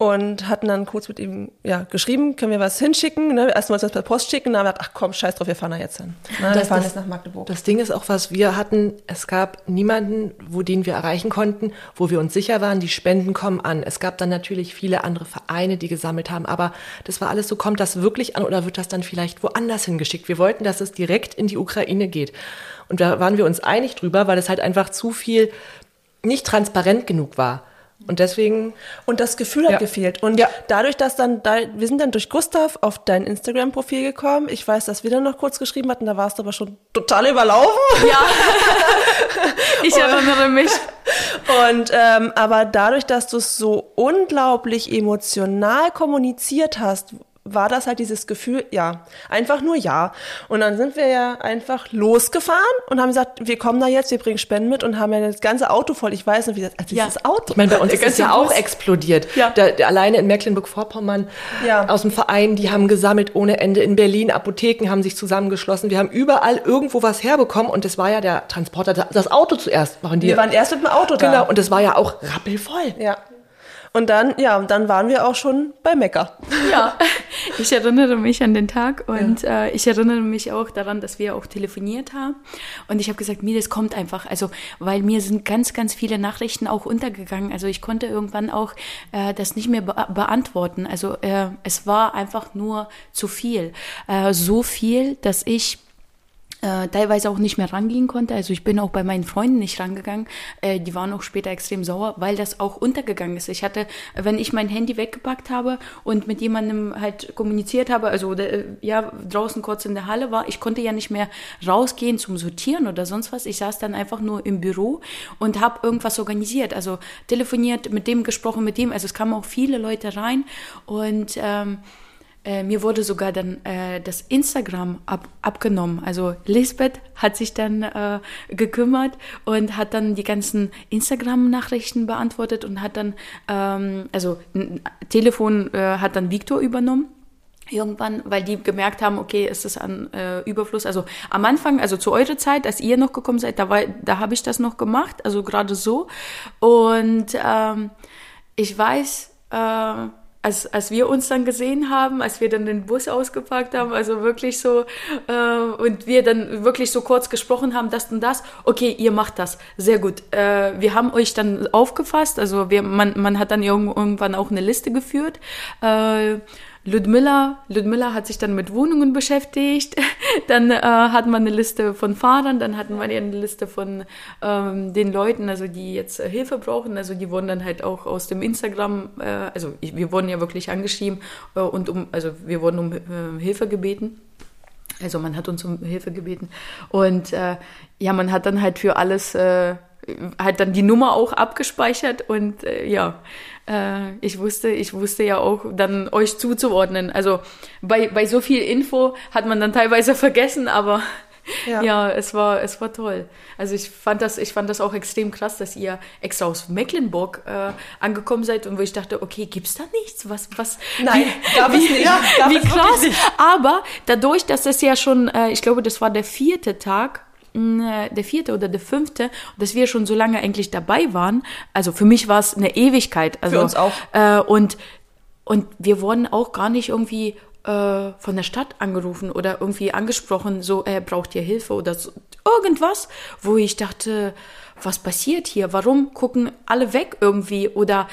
und hatten dann kurz mit ihm ja, geschrieben, können wir was hinschicken. Ne? Erst wollten wir das per Post schicken, dann haben wir gedacht, ach komm, scheiß drauf, wir fahren da jetzt hin. Ne? Das, wir fahren das, jetzt nach Magdeburg. Das Ding ist auch was, wir hatten, es gab niemanden, wo den wir erreichen konnten, wo wir uns sicher waren, die Spenden kommen an. Es gab dann natürlich viele andere Vereine, die gesammelt haben, aber das war alles so, kommt das wirklich an oder wird das dann vielleicht woanders hingeschickt? Wir wollten, dass es direkt in die Ukraine geht. Und da waren wir uns einig drüber, weil es halt einfach zu viel nicht transparent genug war. Und deswegen. Und das Gefühl hat Ja. gefehlt. Und Ja. dadurch, dass dann, da, wir sind dann durch Gustav auf dein Instagram-Profil gekommen. Ich weiß, dass wir dann noch kurz geschrieben hatten, da warst du aber schon total überlaufen. Ja, ich erinnere mich. Und ähm, aber dadurch, dass du es so unglaublich emotional kommuniziert hast, war das halt dieses Gefühl, ja, einfach nur ja. Und dann sind wir ja einfach losgefahren und haben gesagt, wir kommen da jetzt, wir bringen Spenden mit und haben ja das ganze Auto voll. Ich weiß noch, wie das, also Ja. dieses Auto. Ich meine, bei uns ist es ja auch explodiert. Ja. Da, da, alleine in Mecklenburg-Vorpommern Ja. aus dem Verein, die haben gesammelt ohne Ende. In Berlin, Apotheken haben sich zusammengeschlossen. Wir haben überall irgendwo was herbekommen und das war ja der Transporter, das Auto zuerst machen die. wir waren erst mit dem Auto da. genau, und das war ja auch rappelvoll. Ja. Und dann, ja, und dann waren wir auch schon bei Mecker. Ja, ich erinnere mich an den Tag und äh, ich erinnere mich auch daran, dass wir auch telefoniert haben. Und ich habe gesagt, mir das kommt einfach, also weil mir sind ganz, ganz viele Nachrichten auch untergegangen. Also ich konnte irgendwann auch äh, das nicht mehr be beantworten. Also äh, es war einfach nur zu viel. Äh, so viel, dass ich äh, teilweise auch nicht mehr rangehen konnte. Also ich bin auch bei meinen Freunden nicht rangegangen. Äh, die waren auch später extrem sauer, weil das auch untergegangen ist. Ich hatte, wenn ich mein Handy weggepackt habe und mit jemandem halt kommuniziert habe, also äh, ja draußen kurz in der Halle war, ich konnte ja nicht mehr rausgehen zum Sortieren oder sonst was. Ich saß dann einfach nur im Büro und habe irgendwas organisiert. Also telefoniert, mit dem gesprochen, mit dem. Also es kamen auch viele Leute rein und ähm, äh, mir wurde sogar dann äh, das Instagram ab, abgenommen. Also Lisbeth hat sich dann äh, gekümmert und hat dann die ganzen Instagram-Nachrichten beantwortet und hat dann, ähm, also ein Telefon äh, hat dann Victor übernommen. Irgendwann, weil die gemerkt haben, okay, es ist an äh, Überfluss. Also am Anfang, also zu eurer Zeit, als ihr noch gekommen seid, da, war, da habe ich das noch gemacht, also gerade so. Und ähm, ich weiß, äh, als, als wir uns dann gesehen haben, als wir dann den Bus ausgepackt haben, also wirklich so, äh, und wir dann wirklich so kurz gesprochen haben, das und das, okay, ihr macht das, sehr gut. Äh, wir haben euch dann aufgefasst, also wir, man, man hat dann irgend- irgendwann auch eine Liste geführt. Äh, Ludmilla, Ludmilla hat sich dann mit Wohnungen beschäftigt. Dann äh, hat man eine Liste von Fahrern, dann hatten wir eine Liste von ähm, den Leuten, also die jetzt äh, Hilfe brauchen. Also die wurden dann halt auch aus dem Instagram, äh, also ich, wir wurden ja wirklich angeschrieben äh, und um, also wir wurden um äh, Hilfe gebeten. Also man hat uns um Hilfe gebeten. Und äh, ja, man hat dann halt für alles halt dann die Nummer auch abgespeichert und äh, ja, äh, ich wusste, ich wusste ja auch dann euch zuzuordnen. Also bei, bei so viel Info hat man dann teilweise vergessen, aber ja. Ja. es war, es war toll. Also ich fand das, ich fand das auch extrem krass, dass ihr extra aus Mecklenburg äh, angekommen seid und wo ich dachte, okay, gibt's da nichts? Was, was? Nein, wie, gab es nicht. Gab wie krass. nicht. Aber dadurch, dass es ja schon, äh, ich glaube, das war der vierte Tag, der vierte oder der fünfte, dass wir schon so lange eigentlich dabei waren. Also für mich war es eine Ewigkeit. Also, uns auch. Äh, und, und wir wurden auch gar nicht irgendwie äh, von der Stadt angerufen oder irgendwie angesprochen, so, äh, braucht ihr Hilfe oder so, irgendwas, wo ich dachte, was passiert hier? Warum gucken alle weg irgendwie oder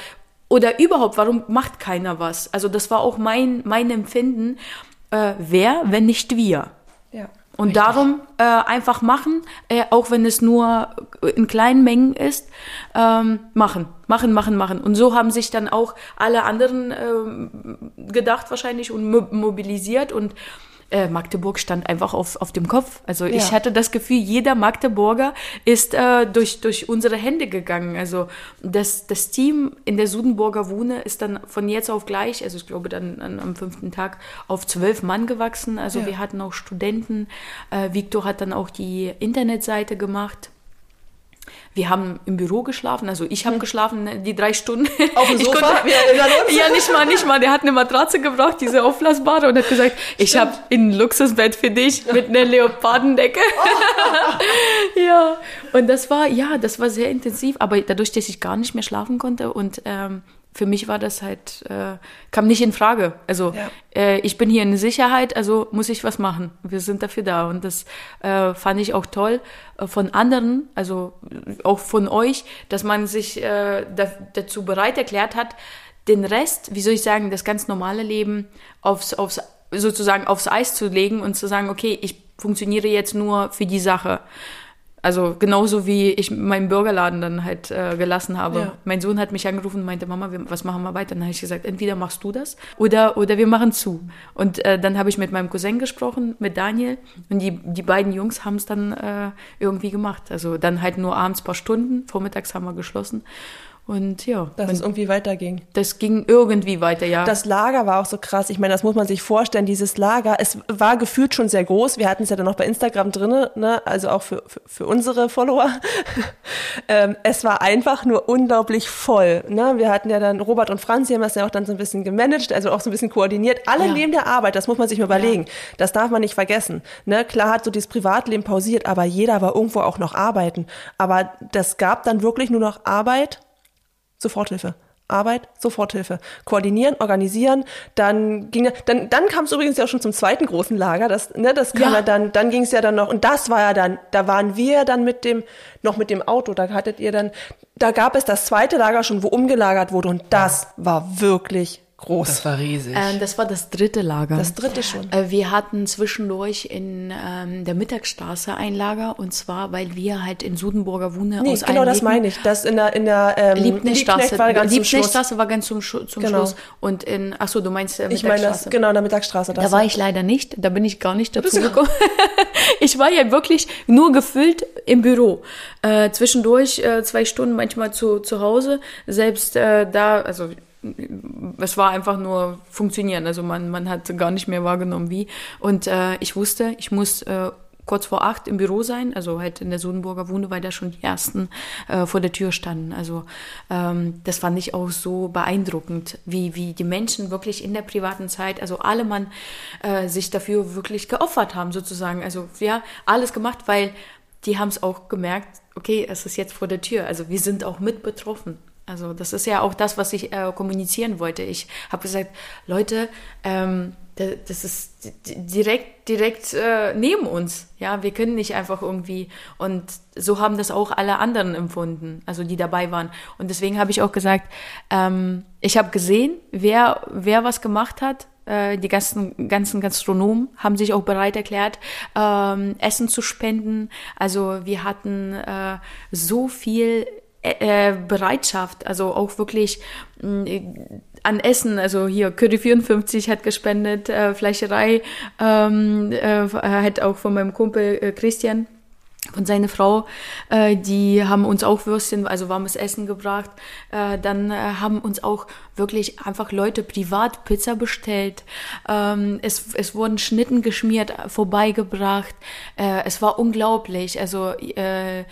oder überhaupt, warum macht keiner was? Also das war auch mein mein Empfinden. Äh, wer, wenn nicht wir? Ja. Und darum äh, einfach machen, äh, auch wenn es nur in kleinen Mengen ist, ähm, machen, machen, machen, machen. Und so haben sich dann auch alle anderen ähm, gedacht wahrscheinlich und mo mobilisiert und äh, Magdeburg stand einfach auf, auf dem Kopf. Also ich Ja. hatte das Gefühl, jeder Magdeburger ist äh, durch, durch unsere Hände gegangen. Also das, das Team in der Sudenburger Wohne ist dann von jetzt auf gleich, also ich glaube dann an, am fünften Tag, auf zwölf Mann gewachsen. Also wir hatten auch Studenten. Äh, Victor hat dann auch die Internetseite gemacht. Wir haben im Büro geschlafen, also ich habe geschlafen ne, die drei Stunden. Auf dem Sofa? konnte-. Ja, nicht mal, nicht mal. Der hat eine Matratze gebraucht, diese auflassbare, und hat gesagt, ich habe ein Luxusbett für dich mit einer Leopardendecke. ja, und das war, ja, das war sehr intensiv, aber dadurch, dass ich gar nicht mehr schlafen konnte und ähm, für mich war das halt, äh, kam nicht in Frage. Also Ja. äh, ich bin hier in Sicherheit, also muss ich was machen. Wir sind dafür da. Und das äh, fand ich auch toll äh, von anderen, also äh, auch von euch, dass man sich äh, da, dazu bereit erklärt hat, den Rest, wie soll ich sagen, das ganz normale Leben aufs, aufs, sozusagen aufs Eis zu legen und zu sagen, okay, ich funktioniere jetzt nur für die Sache. Also genauso wie ich meinen Bürgerladen dann halt äh, gelassen habe. Ja. Mein Sohn hat mich angerufen und meinte, Mama, wir, was machen wir weiter? Dann habe ich gesagt, entweder machst du das oder, oder wir machen zu. Und äh, dann habe ich mit meinem Cousin gesprochen, mit Daniel. Und die, die beiden Jungs haben es dann äh, irgendwie gemacht. Also dann halt nur abends ein paar Stunden, vormittags haben wir geschlossen. Und ja, Dass es und irgendwie weiterging. das ging irgendwie weiter, ja. Das Lager war auch so krass. Ich meine, das muss man sich vorstellen. Dieses Lager, es war gefühlt schon sehr groß. Wir hatten es ja dann noch bei Instagram drinne, ne? also auch für, für, für unsere Follower. ähm, es war einfach nur unglaublich voll. Ne? Wir hatten ja dann Robert und Franz, die haben das ja auch dann so ein bisschen gemanagt, also auch so ein bisschen koordiniert. Alle Ja. neben der Arbeit, das muss man sich mal überlegen. Das darf man nicht vergessen. Ne? Klar hat so dieses Privatleben pausiert, aber jeder war irgendwo auch noch arbeiten. Aber das gab dann wirklich nur noch Arbeit, Soforthilfe. Arbeit, Soforthilfe. Koordinieren, organisieren, dann ging dann dann kam es übrigens ja auch schon zum zweiten großen Lager, das ne, das kam ja, Ja. dann dann ging es ja dann noch und das war ja dann, da waren wir dann mit dem noch mit dem Auto, da hattet ihr dann da gab es das zweite Lager schon, wo umgelagert wurde und das war wirklich groß. Das war riesig. Ähm, das war das dritte Lager. Das dritte schon. Äh, Wir hatten zwischendurch in ähm, der Mittagsstraße ein Lager und zwar, weil wir halt in Sudenburger Wune Nee, aus genau das meine ich. Das in der in der ähm, Liebknechtstraße. Liebknecht war ganz zum Schluss. Liebknechtstraße war ganz zum, Schu- zum Genau. Schluss. Und in, ach so, du meinst äh, Ich meine das Mittagsstraße. genau in der Mittagsstraße. Das Da war ich leider nicht, da bin ich gar nicht dazu gekommen. ich war ja wirklich nur gefüllt im Büro. Äh, zwischendurch äh, zwei Stunden manchmal zu, zu Hause. Selbst äh, da, also es war einfach nur funktionieren. Also man, man hat gar nicht mehr wahrgenommen, wie. Und äh, ich wusste, ich muss äh, kurz vor acht im Büro sein, also halt in der Sudenburger Wunde, weil da schon die ersten äh, vor der Tür standen. Also ähm, das fand ich auch so beeindruckend, wie, wie die Menschen wirklich in der privaten Zeit, also alle Mann äh, sich dafür wirklich geopfert haben sozusagen. Also ja, alles gemacht, weil die haben es auch gemerkt, okay, es ist jetzt vor der Tür. Also wir sind auch mit betroffen. Also das ist ja auch das, was ich äh, kommunizieren wollte. Ich habe gesagt, Leute, ähm, da- das ist di- direkt, direkt äh, neben uns. Ja, wir können nicht einfach irgendwie. Und so haben das auch alle anderen empfunden, also die dabei waren. Und deswegen habe ich auch gesagt, ähm, ich habe gesehen, wer, wer was gemacht hat. Äh, Die ganzen, ganzen Gastronomen haben sich auch bereit erklärt, ähm, Essen zu spenden. Also wir hatten äh, so viel äh, Bereitschaft, also auch wirklich mh, an Essen, also hier Curry 54 hat gespendet, äh, Fleischerei ähm, äh, hat auch von meinem Kumpel äh, Christian von seiner Frau, äh, die haben uns auch Würstchen, also warmes Essen gebracht. Äh, dann äh, haben uns auch wirklich einfach Leute privat Pizza bestellt. Ähm, es, es wurden Schnitten geschmiert, äh, vorbeigebracht. Äh, es war unglaublich. Also äh,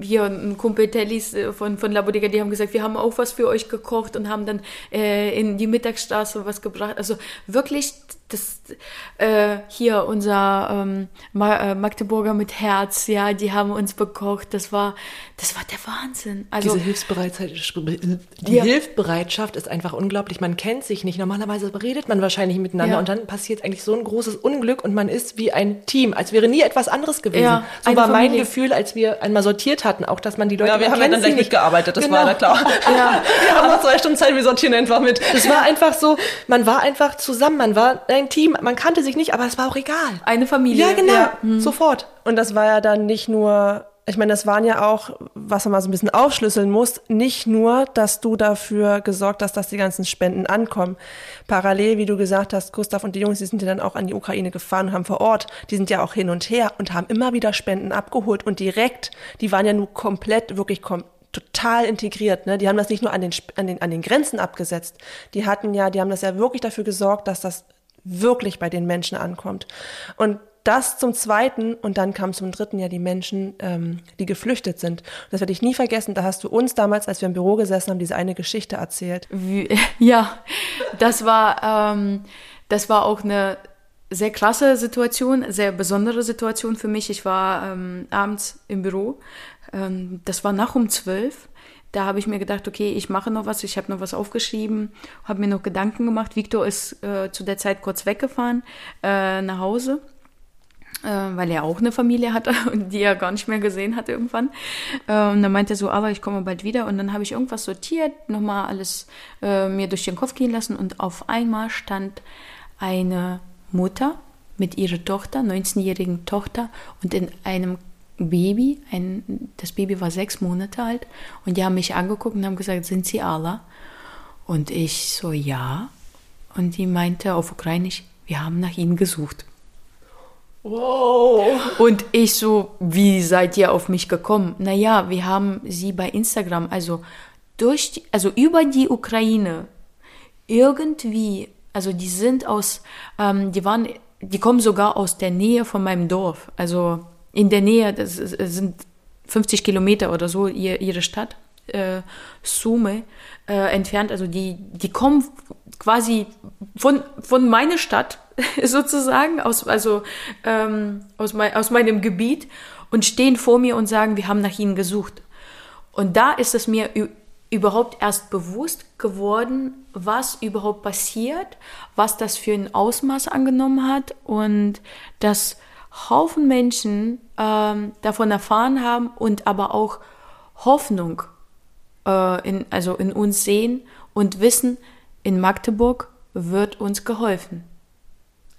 hier ein Kumpel Tellis äh, von, von La Bodega, die haben gesagt, wir haben auch was für euch gekocht und haben dann äh, in die Mittagsstraße was gebracht. Also wirklich, das äh, hier unser ähm, Ma äh, Magdeburger mit Herz, ja, die haben uns bekocht. Das war, das war der Wahnsinn. Also Diese Hilfsbereitschaft, die Ja. Hilfsbereitschaft ist einfach unglaublich. Man kennt sich nicht. Normalerweise redet man wahrscheinlich miteinander Ja. und dann passiert eigentlich so ein großes Unglück und man ist wie ein Team, als wäre nie etwas anderes gewesen. Ja, so war mein. Gefühl, als wir einmal sortiert hatten, auch dass man die Leute Ja, wir haben ja dann gleich nicht. mitgearbeitet, das Genau. war ja klar. Ja. Wir haben noch zwei Stunden Zeit, wir sortieren einfach mit. Das war einfach so, man war einfach zusammen, man war ein Team, man kannte sich nicht, aber es war auch egal. eine Familie. Ja, genau, Ja. sofort. Und das war ja dann nicht nur, ich meine, das waren ja auch, was man mal so ein bisschen aufschlüsseln muss, nicht nur, dass du dafür gesorgt hast, dass die ganzen Spenden ankommen. Parallel, wie du gesagt hast, Gustav und die Jungs, die sind ja dann auch an die Ukraine gefahren, haben vor Ort, die sind ja auch hin und her und haben immer wieder Spenden abgeholt und direkt, die waren ja nur komplett, wirklich kom total integriert, ne? Die haben das nicht nur an den, an den, an den Grenzen abgesetzt. Die hatten ja, die haben das ja wirklich dafür gesorgt, dass das wirklich bei den Menschen ankommt. Und das zum Zweiten und dann kam zum Dritten ja die Menschen, ähm, die geflüchtet sind. Das werde ich nie vergessen. Da hast du uns damals, als wir im Büro gesessen haben, diese eine Geschichte erzählt. Wie, ja, das war, ähm, das war auch eine sehr krasse Situation, sehr besondere Situation für mich. Ich war ähm, abends im Büro. Ähm, das war nach um zwölf. Da habe ich mir gedacht, okay, ich mache noch was, ich habe noch was aufgeschrieben, habe mir noch Gedanken gemacht. Victor ist äh, zu der Zeit kurz weggefahren äh, nach Hause äh, weil er auch eine Familie hatte und die er gar nicht mehr gesehen hat irgendwann. Äh, und dann meinte er so, aber ich komme bald wieder. Und dann habe ich irgendwas sortiert, nochmal alles äh, mir durch den Kopf gehen lassen und auf einmal stand eine Mutter mit ihrer Tochter, 19-jährigen Tochter und in einem Baby, ein, das Baby war sechs Monate alt und die haben mich angeguckt und haben gesagt, sind Sie Allah? Und ich so, ja. Und die meinte auf Ukrainisch, wir haben nach Ihnen gesucht. Wow. Und ich so, wie seid ihr auf mich gekommen? Naja, wir haben sie bei Instagram, also durch, die, also über die Ukraine irgendwie, also die sind aus, ähm, die waren, die kommen sogar aus der Nähe von meinem Dorf, also in der Nähe, das sind 50 Kilometer oder so ihr, ihre Stadt, äh, Sume, äh, entfernt, also die, die kommen quasi von, von meiner Stadt sozusagen, aus, also ähm, aus, mein, aus meinem Gebiet und stehen vor mir und sagen, wir haben nach ihnen gesucht. Und da ist es mir überhaupt erst bewusst geworden, was überhaupt passiert, was das für ein Ausmaß angenommen hat und dass Haufen Menschen ähm, davon erfahren haben und aber auch Hoffnung äh, in, also in uns sehen und wissen, in Magdeburg wird uns geholfen.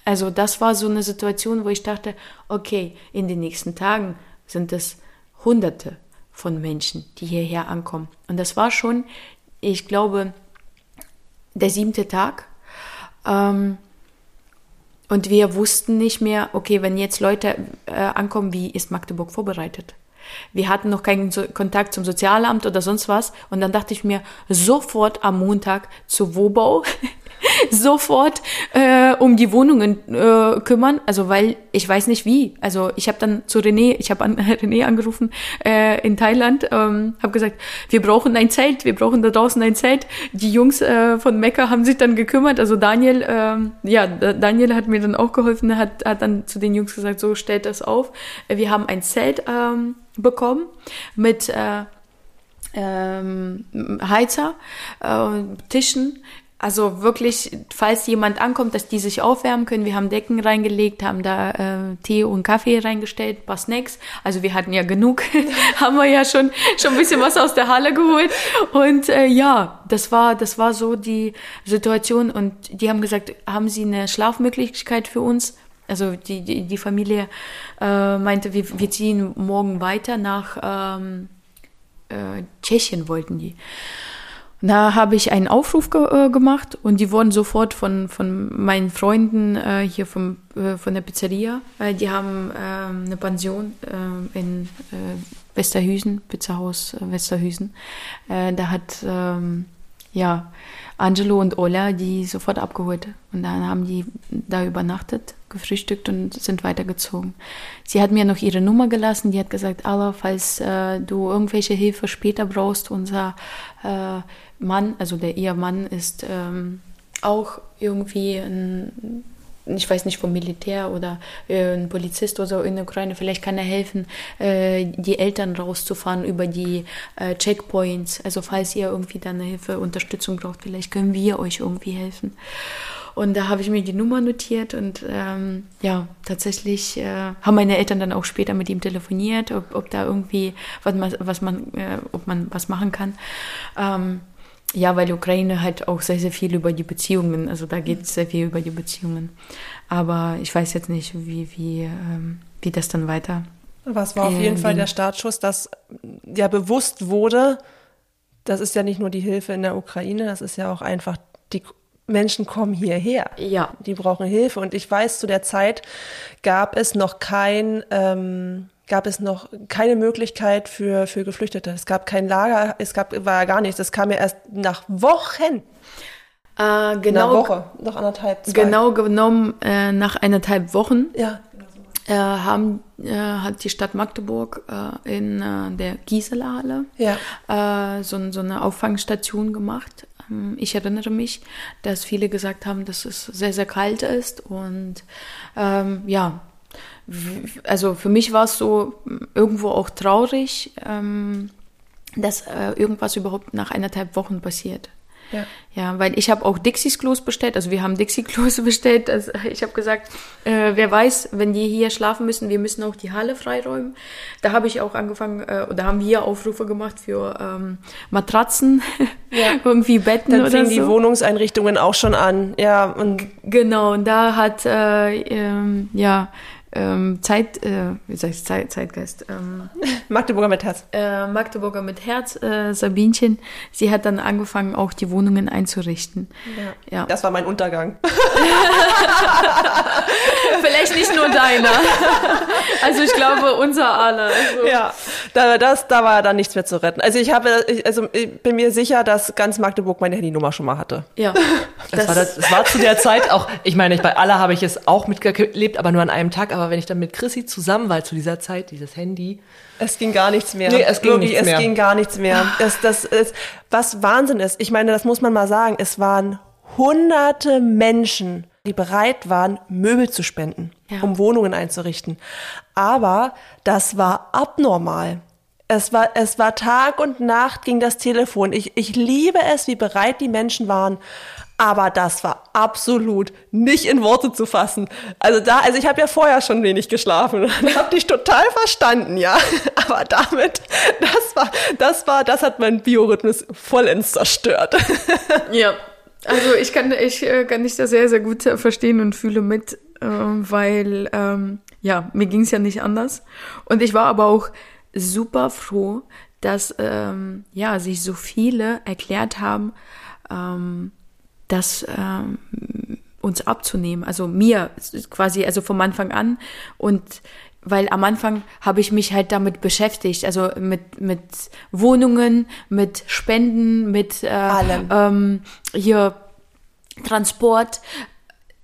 Also das war so eine Situation, wo ich dachte, okay, in den nächsten Tagen sind es Hunderte von Menschen, die hierher ankommen. Und das war schon, ich glaube, der siebte Tag. Ähm, und wir wussten nicht mehr, okay, wenn jetzt Leute äh, ankommen, wie ist Magdeburg vorbereitet? Wir hatten noch keinen so Kontakt zum Sozialamt oder sonst was. Und dann dachte ich mir, sofort am Montag zu Wobau sofort äh, um die Wohnungen äh, kümmern, also weil ich weiß nicht wie. Also ich habe dann zu René, ich habe an René angerufen äh, in Thailand, ähm, habe gesagt, wir brauchen ein Zelt, wir brauchen da draußen ein Zelt. Die Jungs äh, von Mekka haben sich dann gekümmert, also Daniel, äh, ja, Daniel hat mir dann auch geholfen, hat, hat dann zu den Jungs gesagt, so stellt das auf. Wir haben ein Zelt ähm, bekommen mit äh, ähm, Heizer, äh, Tischen, also wirklich, falls jemand ankommt, dass die sich aufwärmen können. Wir haben Decken reingelegt, haben da äh, Tee und Kaffee reingestellt, ein paar Snacks. Also wir hatten ja genug, haben wir ja schon schon ein bisschen was aus der Halle geholt. Und äh, ja, das war das war so die Situation. Und die haben gesagt, haben Sie eine Schlafmöglichkeit für uns? Also die die, die Familie äh, meinte, wir, wir ziehen morgen weiter nach ähm, äh, Tschechien wollten die. Da habe ich einen Aufruf ge äh, gemacht und die wurden sofort von, von meinen Freunden äh, hier vom, äh, von der Pizzeria, äh, die haben ähm, eine Pension äh, in äh, Westerhüsen, Pizzahaus Westerhüsen. da hat ähm, ja Angelo und Ola die sofort abgeholt und dann haben die da übernachtet, gefrühstückt und sind weitergezogen. Sie hat mir noch ihre Nummer gelassen, die hat gesagt, Allah, falls du irgendwelche Hilfe später brauchst, unser Mann, also der Ehemann ist ähm, auch irgendwie ein, ich weiß nicht, vom Militär oder äh, ein Polizist oder so in der Ukraine. Vielleicht kann er helfen, äh, die Eltern rauszufahren über die äh, Checkpoints. Also falls ihr irgendwie dann Hilfe, Unterstützung braucht, vielleicht können wir euch irgendwie helfen. Und da habe ich mir die Nummer notiert und ähm, ja, tatsächlich äh, haben meine Eltern dann auch später mit ihm telefoniert, ob, ob da irgendwie was man, was man, äh, ob man was machen kann. Ähm, ja, weil Ukraine halt auch sehr, sehr viel über die Beziehungen, also da geht es sehr viel über die Beziehungen. Aber ich weiß jetzt nicht, wie, wie, ähm, wie das dann weiter. Was war auf jeden Fall der Startschuss, dass ja bewusst wurde, das ist ja nicht nur die Hilfe in der Ukraine, das ist ja auch einfach, die Menschen kommen hierher. Ja. Die brauchen Hilfe. Und ich weiß, zu der Zeit gab es noch kein, ähm, gab es noch keine Möglichkeit für, für Geflüchtete. Es gab kein Lager, es gab, war ja gar nichts. Das kam ja erst nach Wochen. Äh, genau. Nach Woche, nach anderthalb, zwei. Genau genommen, äh, nach eineinhalb Wochen. Ja. Äh, haben, äh, hat die Stadt Magdeburg äh, in äh, der Gisela Halle ja. äh, so, so eine Auffangstation gemacht. Ähm, ich erinnere mich, dass viele gesagt haben, dass es sehr, sehr kalt ist und ähm, ja, also für mich war es so irgendwo auch traurig, ähm, dass äh, irgendwas überhaupt nach eineinhalb Wochen passiert. Ja. ja, weil ich habe auch Dixies Klos bestellt, also wir haben Dixie Klos bestellt. Also ich habe gesagt, äh, wer weiß, wenn die hier schlafen müssen, wir müssen auch die Halle freiräumen. Da habe ich auch angefangen, äh, oder haben wir Aufrufe gemacht für ähm, Matratzen, ja. irgendwie Betten Dann oder fingen so. die Wohnungseinrichtungen auch schon an. Ja, und genau, und da hat äh, ähm, ja ähm, Zeit, äh, wie sag ich, Zeit, Zeitgeist, ähm, Magdeburger mit Herz. äh, Magdeburger mit Herz, äh, Sabinchen, sie hat dann angefangen, auch die Wohnungen einzurichten. Ja. ja. Das war mein Untergang. Vielleicht nicht nur deiner. Also ich glaube, unser aller. Also. Ja, da, das, da war dann nichts mehr zu retten. Also ich habe, ich, also ich bin mir sicher, dass ganz Magdeburg meine Handynummer schon mal hatte. Ja. Das, das, war, das, das war zu der Zeit auch, ich meine, bei aller habe ich es auch mitgelebt, aber nur an einem Tag. Aber wenn ich dann mit Chrissy zusammen war zu dieser Zeit, dieses Handy. Es ging gar nichts mehr. Nee, es ging Wirklich, nichts mehr. Es ging gar nichts mehr. Das, das ist, was Wahnsinn ist. Ich meine, das muss man mal sagen. Es waren hunderte Menschen, die bereit waren, Möbel zu spenden, Ja. um Wohnungen einzurichten. Aber das war abnormal. Es war, es war Tag und Nacht ging das Telefon. Ich, ich liebe es, wie bereit die Menschen waren. Aber das war absolut nicht in Worte zu fassen. Also da, also ich habe ja vorher schon wenig geschlafen und habe dich total verstanden, ja. Aber damit, das war, das war, das hat mein Biorhythmus vollends zerstört. Ja. Also ich kann, ich äh, kann dich da sehr, sehr gut verstehen und fühle mit, äh, weil ähm, ja, mir ging es ja nicht anders. Und ich war aber auch super froh, dass ähm, ja, sich so viele erklärt haben, ähm, das ähm, uns abzunehmen. Also mir quasi, also vom Anfang an. Und weil am Anfang habe ich mich halt damit beschäftigt, also mit, mit Wohnungen, mit Spenden, mit äh, Allem. Ähm, hier Transport.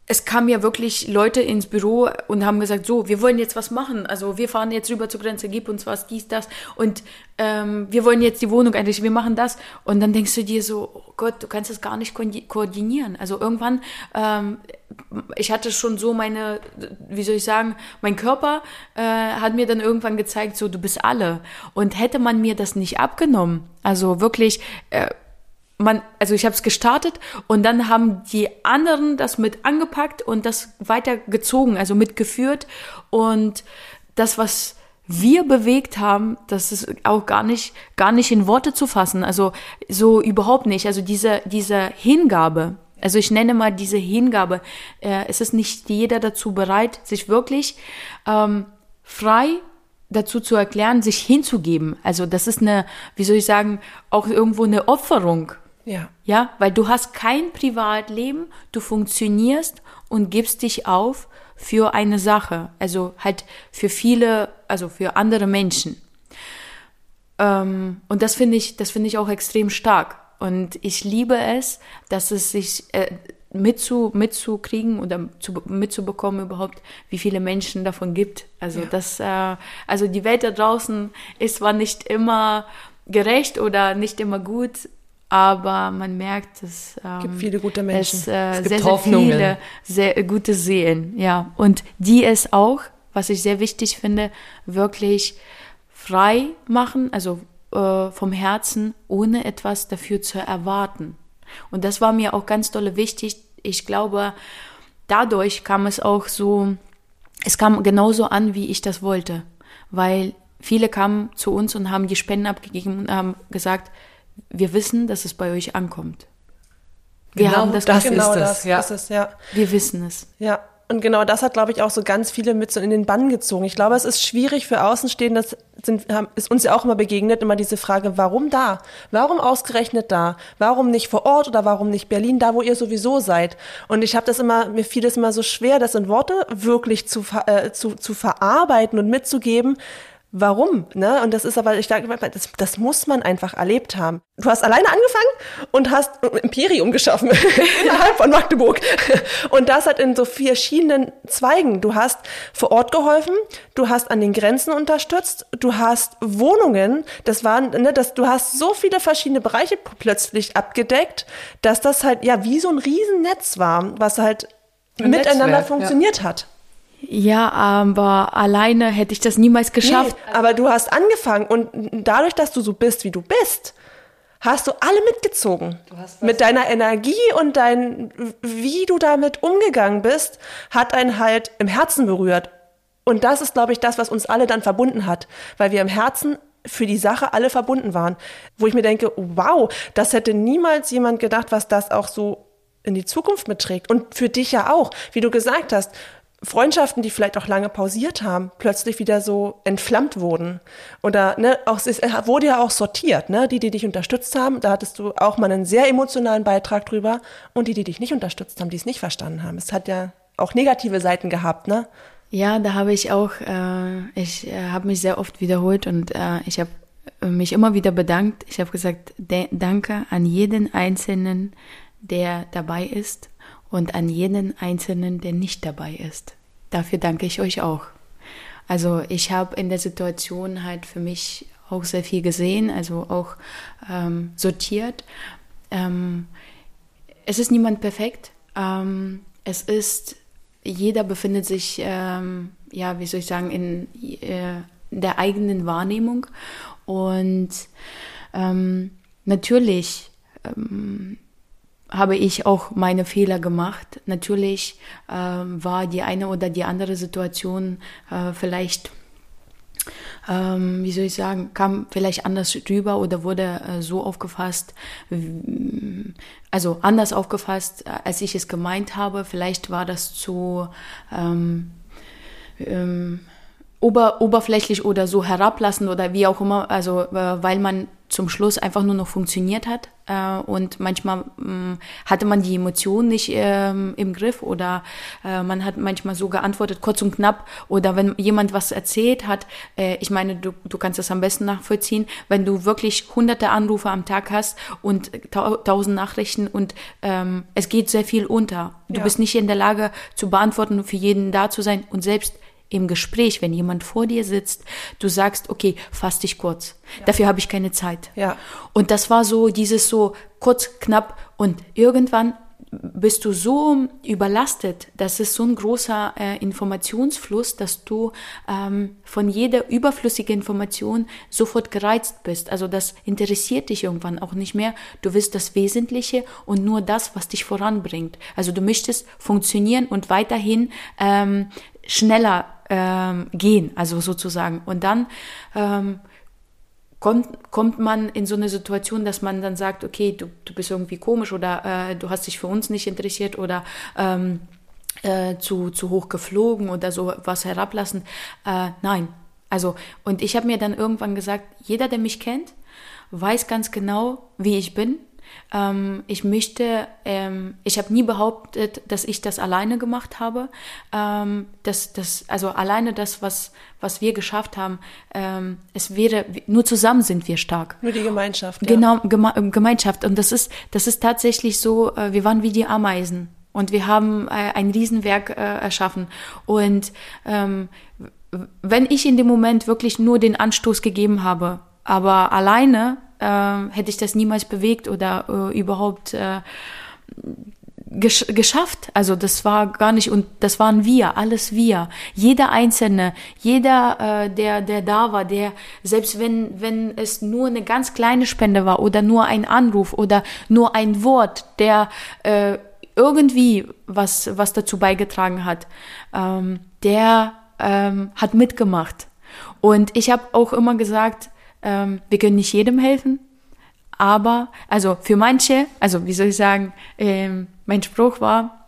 Es kamen ja wirklich Leute ins Büro und haben gesagt, so, wir wollen jetzt was machen. Also wir fahren jetzt rüber zur Grenze, gib uns was, dies, das. Und ähm, wir wollen jetzt die Wohnung eigentlich, wir machen das. Und dann denkst du dir so, oh Gott, du kannst das gar nicht koordi- koordinieren. Also irgendwann, ähm, ich hatte schon so meine, wie soll ich sagen, mein Körper äh, hat mir dann irgendwann gezeigt, so, du bist alle. Und hätte man mir das nicht abgenommen, also wirklich, äh, man, also ich habe es gestartet und dann haben die anderen das mit angepackt und das weitergezogen, also mitgeführt und das, was wir bewegt haben, das ist auch gar nicht, gar nicht in Worte zu fassen, also so überhaupt nicht, also diese, diese Hingabe, also ich nenne mal diese Hingabe, äh, es ist nicht jeder dazu bereit, sich wirklich ähm, frei dazu zu erklären, sich hinzugeben. Also das ist eine, wie soll ich sagen, auch irgendwo eine Opferung. Ja. Ja, weil du hast kein Privatleben, du funktionierst und gibst dich auf für eine Sache, also halt für viele, also für andere Menschen. Ähm, und das finde ich, das finde ich auch extrem stark. Und ich liebe es, dass es sich äh, mitzu, mitzukriegen oder zu, mitzubekommen überhaupt, wie viele Menschen davon gibt. Also das, äh, also die Welt da draußen ist zwar nicht immer gerecht oder nicht immer gut, aber man merkt, dass ähm, Gibt viele gute Menschen. Es, äh, Es gibt sehr, sehr Hoffnungen. viele sehr gute Seelen, ja. Und die es auch, was ich sehr wichtig finde, wirklich frei machen, also äh, vom Herzen, ohne etwas dafür zu erwarten. Und das war mir auch ganz dolle wichtig. Ich glaube, dadurch kam es auch so, es kam genauso an, wie ich das wollte. Weil viele kamen zu uns und haben die Spenden abgegeben und haben gesagt, wir wissen, dass es bei euch ankommt. Wir Genau haben das, das genau ist es, das ja. ist es, ja. wir wissen es. Ja, und genau das hat, glaube ich, auch so ganz viele mit so in den Bann gezogen. Ich glaube, es ist schwierig für Außenstehende, das sind, haben, ist uns ja auch immer begegnet, immer diese Frage, warum da? Warum ausgerechnet da? Warum nicht vor Ort oder warum nicht Berlin, da wo ihr sowieso seid? Und ich habe das immer, mir fiel es immer so schwer, das in Worte wirklich zu, äh, zu, zu verarbeiten und mitzugeben, Warum? Ne? Und das ist aber, ich denke, das, das muss man einfach erlebt haben. Du hast alleine angefangen und hast ein Imperium geschaffen innerhalb von Magdeburg. Und das hat in so verschiedenen Zweigen. Du hast vor Ort geholfen, du hast an den Grenzen unterstützt, du hast Wohnungen, das waren, ne, das, du hast so viele verschiedene Bereiche plötzlich abgedeckt, dass das halt ja wie so ein Riesennetz war, was halt Ein miteinander Netzwerk, ja. funktioniert hat. Ja, aber alleine hätte ich das niemals geschafft. Nee, aber du hast angefangen und dadurch, dass du so bist, wie du bist, hast du alle mitgezogen. Mit deiner Energie und dein, wie du damit umgegangen bist, hat einen halt im Herzen berührt. Und das ist, glaube ich, das, was uns alle dann verbunden hat, weil wir im Herzen für die Sache alle verbunden waren. Wo ich mir denke, wow, das hätte niemals jemand gedacht, was das auch so in die Zukunft mitträgt. Und für dich ja auch, wie du gesagt hast, Freundschaften, die vielleicht auch lange pausiert haben, plötzlich wieder so entflammt wurden. Oder ne, auch es wurde ja auch sortiert, ne? Die, die dich unterstützt haben, da hattest du auch mal einen sehr emotionalen Beitrag drüber. Und die, die dich nicht unterstützt haben, die es nicht verstanden haben. Es hat ja auch negative Seiten gehabt, ne? Ja, da habe ich auch, äh, ich äh, habe mich sehr oft wiederholt und äh, ich habe mich immer wieder bedankt. Ich habe gesagt, danke an jeden Einzelnen, der dabei ist und an jeden Einzelnen, der nicht dabei ist. Dafür danke ich euch auch. Also ich habe in der Situation halt für mich auch sehr viel gesehen, also auch ähm, sortiert. Ähm, es ist niemand perfekt. Ähm, es ist, jeder befindet sich, ähm, ja, wie soll ich sagen, in äh, der eigenen Wahrnehmung. Und ähm, natürlich ähm, habe ich auch meine Fehler gemacht. Natürlich äh, war die eine oder die andere Situation äh, vielleicht, ähm, wie soll ich sagen, kam vielleicht anders rüber oder wurde äh, so aufgefasst, also anders aufgefasst, als ich es gemeint habe. Vielleicht war das zu ähm, ähm, ober, oberflächlich oder so herablassen oder wie auch immer, also äh, weil man zum Schluss einfach nur noch funktioniert hat äh, und manchmal mh, mm, hatte man die Emotionen nicht ähm, im Griff oder äh, man hat manchmal so geantwortet, kurz und knapp oder wenn jemand was erzählt hat, äh, ich meine, du, du kannst das am besten nachvollziehen, wenn du wirklich hunderte Anrufe am Tag hast und tausend Nachrichten und ähm, es geht sehr viel unter. Du ja. bist nicht in der Lage zu beantworten, für jeden da zu sein und selbst im Gespräch, wenn jemand vor dir sitzt, du sagst, okay, fass dich kurz. Ja. Dafür habe ich keine Zeit. Ja. Und das war so dieses so kurz, knapp und irgendwann bist du so überlastet, das ist so ein großer äh, Informationsfluss, dass du ähm, von jeder überflüssigen Information sofort gereizt bist. Also das interessiert dich irgendwann auch nicht mehr. Du willst das Wesentliche und nur das, was dich voranbringt. Also du möchtest funktionieren und weiterhin ähm, schneller ähm, gehen, also sozusagen. Und dann ähm, kommt, kommt man in so eine Situation, dass man dann sagt, okay, du, du bist irgendwie komisch oder äh, du hast dich für uns nicht interessiert oder ähm, äh, zu, zu hoch geflogen oder so was herablassen. Äh, nein. Also, und ich habe mir dann irgendwann gesagt, jeder, der mich kennt, weiß ganz genau, wie ich bin ähm, ich möchte, ähm, ich habe nie behauptet, dass ich das alleine gemacht habe. Ähm, das, das, also alleine das, was, was wir geschafft haben, ähm, es wäre, nur zusammen sind wir stark. Nur die Gemeinschaft. Ja. Genau, Geme Gemeinschaft. Und das ist, das ist tatsächlich so, äh, wir waren wie die Ameisen. Und wir haben äh, ein Riesenwerk äh, erschaffen. Und ähm, wenn ich in dem Moment wirklich nur den Anstoß gegeben habe, aber alleine äh, hätte ich das niemals bewegt oder äh, überhaupt äh, gesch geschafft. Also das war gar nicht und das waren wir, alles wir. Jeder Einzelne, jeder, äh, der der da war, der selbst wenn wenn es nur eine ganz kleine Spende war oder nur ein Anruf oder nur ein Wort, der äh, irgendwie was was dazu beigetragen hat, ähm, der ähm, hat mitgemacht. Und ich habe auch immer gesagt, ähm, wir können nicht jedem helfen, aber, also für manche, also wie soll ich sagen, ähm, mein Spruch war,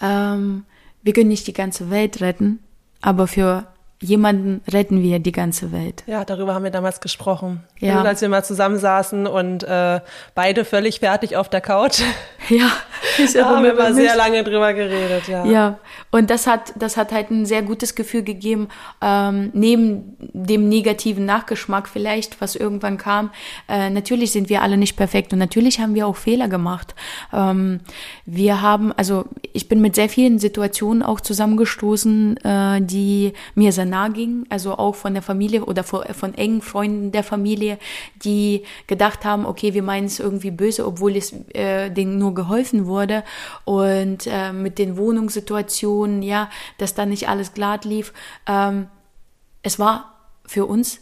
ähm, wir können nicht die ganze Welt retten, aber für jemanden retten wir die ganze Welt. Ja, darüber haben wir damals gesprochen. Ja. Und als wir mal zusammensaßen und äh, beide völlig fertig auf der Couch. Ja, ich da haben wir mal sehr lange drüber geredet, ja. Ja, und das hat, das hat halt ein sehr gutes Gefühl gegeben, ähm, neben dem negativen Nachgeschmack vielleicht, was irgendwann kam. Äh, natürlich sind wir alle nicht perfekt und natürlich haben wir auch Fehler gemacht. Ähm, wir haben, also ich bin mit sehr vielen Situationen auch zusammengestoßen, äh, die mir sehr nahe gingen, also auch von der Familie oder von, von engen Freunden der Familie, die gedacht haben, okay, wir meinen es irgendwie böse, obwohl es äh, denen nur geholfen wurde und äh, mit den Wohnungssituationen, ja, dass da nicht alles glatt lief. Ähm, es war für uns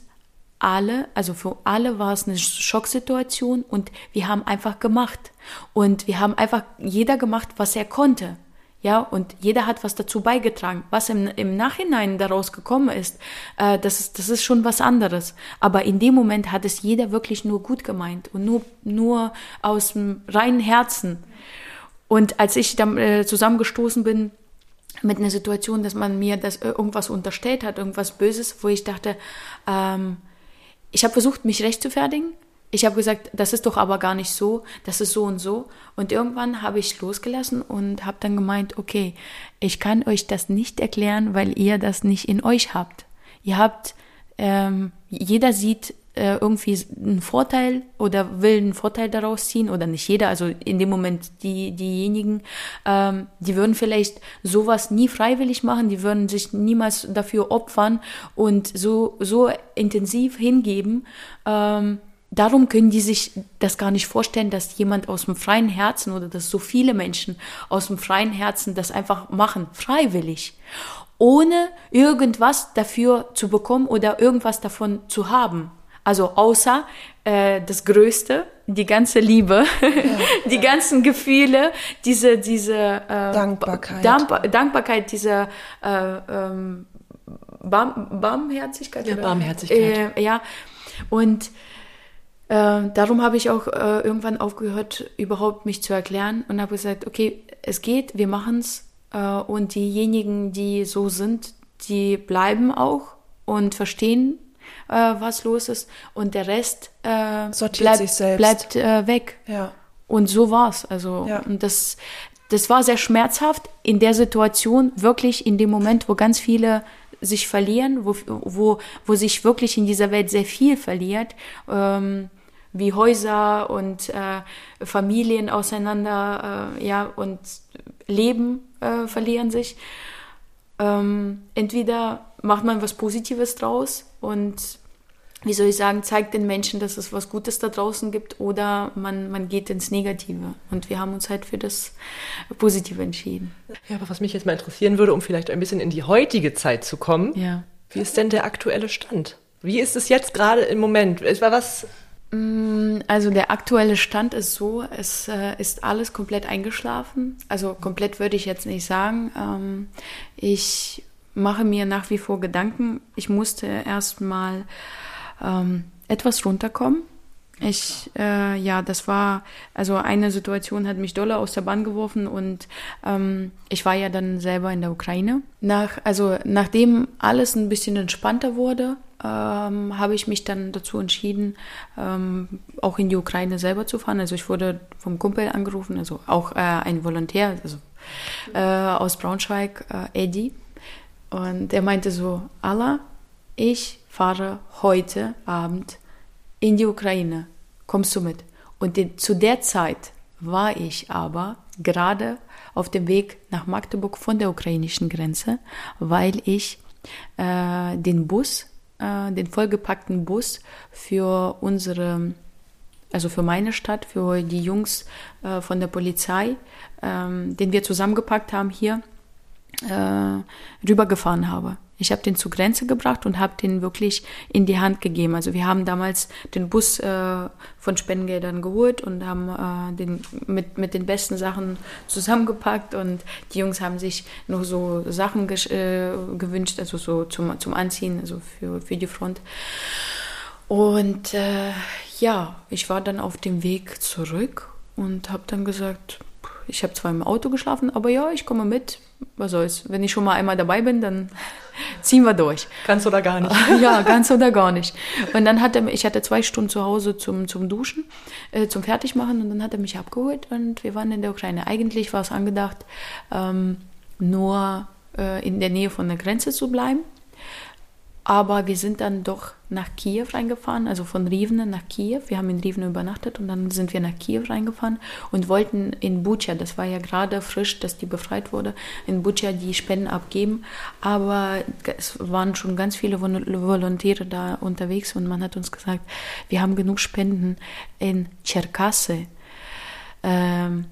alle, also für alle war es eine Schocksituation und wir haben einfach gemacht. Und wir haben einfach jeder gemacht, was er konnte. Ja, und jeder hat was dazu beigetragen. Was im, im Nachhinein daraus gekommen ist, äh, das ist, das ist schon was anderes. Aber in dem Moment hat es jeder wirklich nur gut gemeint und nur, nur aus dem reinen Herzen. Und als ich dann äh, zusammengestoßen bin mit einer Situation, dass man mir das irgendwas unterstellt hat, irgendwas Böses, wo ich dachte, ähm, ich habe versucht, mich recht zu fertigen. Ich habe gesagt, das ist doch aber gar nicht so, das ist so und so. Und irgendwann habe ich losgelassen und habe dann gemeint, okay, ich kann euch das nicht erklären, weil ihr das nicht in euch habt. Ihr habt, ähm, jeder sieht äh, irgendwie einen Vorteil oder will einen Vorteil daraus ziehen oder nicht jeder, also in dem Moment die, diejenigen, ähm, die würden vielleicht sowas nie freiwillig machen, die würden sich niemals dafür opfern und so, so intensiv hingeben, ähm, darum können die sich das gar nicht vorstellen, dass jemand aus dem freien Herzen oder dass so viele Menschen aus dem freien Herzen das einfach machen, freiwillig, ohne irgendwas dafür zu bekommen oder irgendwas davon zu haben. Also außer äh, das Größte, die ganze Liebe, ja, die ja. ganzen Gefühle, diese, diese äh, Dankbarkeit. Dank Dankbarkeit, diese äh, ähm, Barm Barmherzigkeit. Ja, Barmherzigkeit. Äh, ja, und äh, darum habe ich auch äh, irgendwann aufgehört, überhaupt mich zu erklären und habe gesagt, okay, es geht, wir machen's äh, und diejenigen, die so sind, die bleiben auch und verstehen, äh, was los ist und der Rest äh, Sortiert bleibt, bleibt äh, weg. Ja. Und so war's. Also Ja. und das, das war sehr schmerzhaft in der Situation, wirklich in dem Moment, wo ganz viele sich verlieren, wo, wo, wo sich wirklich in dieser Welt sehr viel verliert. Ähm, wie Häuser und äh, Familien auseinander, äh, ja, und Leben äh, verlieren sich. Ähm, entweder macht man was Positives draus und wie soll ich sagen, zeigt den Menschen, dass es was Gutes da draußen gibt oder man, man geht ins Negative. Und wir haben uns halt für das Positive entschieden. Ja, aber was mich jetzt mal interessieren würde, um vielleicht ein bisschen in die heutige Zeit zu kommen, Ja. wie ist denn der aktuelle Stand? Wie ist es jetzt gerade im Moment? Es war was Mm, Also der aktuelle Stand ist so, es äh, ist alles komplett eingeschlafen. Also komplett würde ich jetzt nicht sagen. Ähm, ich mache mir nach wie vor Gedanken. Ich musste erstmal ähm, etwas runterkommen. Ich, äh, ja, das war, also eine Situation hat mich doller aus der Bahn geworfen und ähm, ich war ja dann selber in der Ukraine. Nach, also nachdem alles ein bisschen entspannter wurde, ähm, habe ich mich dann dazu entschieden, ähm, auch in die Ukraine selber zu fahren. Also ich wurde vom Kumpel angerufen, also auch äh, ein Volontär, also äh, aus Braunschweig, äh, Eddie. Und er meinte so, Allah, ich fahre heute Abend in die Ukraine. Kommst du mit? Und die, zu der Zeit war ich aber gerade auf dem Weg nach Magdeburg von der ukrainischen Grenze, weil ich äh, den Bus, äh, den vollgepackten Bus für unsere, also für meine Stadt, für die Jungs äh, von der Polizei, ähm, den wir zusammengepackt haben hier, äh, rübergefahren habe. Ich habe den zur Grenze gebracht und habe den wirklich in die Hand gegeben. Also wir haben damals den Bus äh, von Spendengeldern geholt und haben äh, den mit, mit den besten Sachen zusammengepackt und die Jungs haben sich noch so Sachen äh, gewünscht, also so zum, zum Anziehen, also für, für die Front. Und äh, ja, ich war dann auf dem Weg zurück und habe dann gesagt, ich habe zwar im Auto geschlafen, aber ja, ich komme mit. Was soll's? Wenn ich schon mal einmal dabei bin, dann ziehen wir durch. ganz oder gar nicht. Ja, ganz oder gar nicht. Und dann hat er, ich hatte zwei Stunden zu Hause zum, zum Duschen, äh, zum Fertigmachen und dann hat er mich abgeholt und wir waren in der Ukraine. Eigentlich war es angedacht, ähm, nur äh, in der Nähe von der Grenze zu bleiben. Aber wir sind dann doch nach Kiew reingefahren, also von Rivne nach Kiew. Wir haben in Rivne übernachtet und dann sind wir nach Kiew reingefahren und wollten in Bucha, das war ja gerade frisch, dass die befreit wurde, in Bucha die Spenden abgeben. Aber es waren schon ganz viele Vol- Volontäre da unterwegs und man hat uns gesagt, wir haben genug Spenden in Cherkasse. Ähm,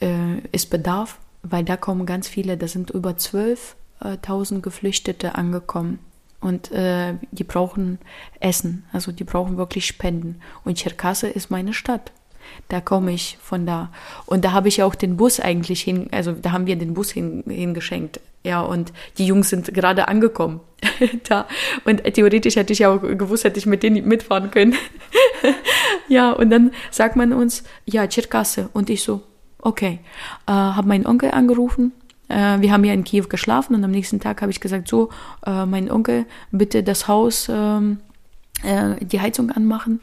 äh, ist Bedarf, weil da kommen ganz viele, da sind über 12.000 Geflüchtete angekommen. Und äh, die brauchen Essen, also die brauchen wirklich Spenden. Und Cherkasse ist meine Stadt. Da komme ich von da. Und da habe ich auch den Bus eigentlich hin, also da haben wir den Bus hin, hingeschenkt. Ja, und die Jungs sind gerade angekommen da. Und theoretisch hätte ich auch gewusst, hätte ich mit denen mitfahren können. ja, und dann sagt man uns, ja, Cherkasse. Und ich so, okay. Äh, habe meinen Onkel angerufen, Äh, wir haben ja in Kiew geschlafen und am nächsten Tag habe ich gesagt, so, äh, mein Onkel, bitte das Haus, ähm, äh, die Heizung anmachen,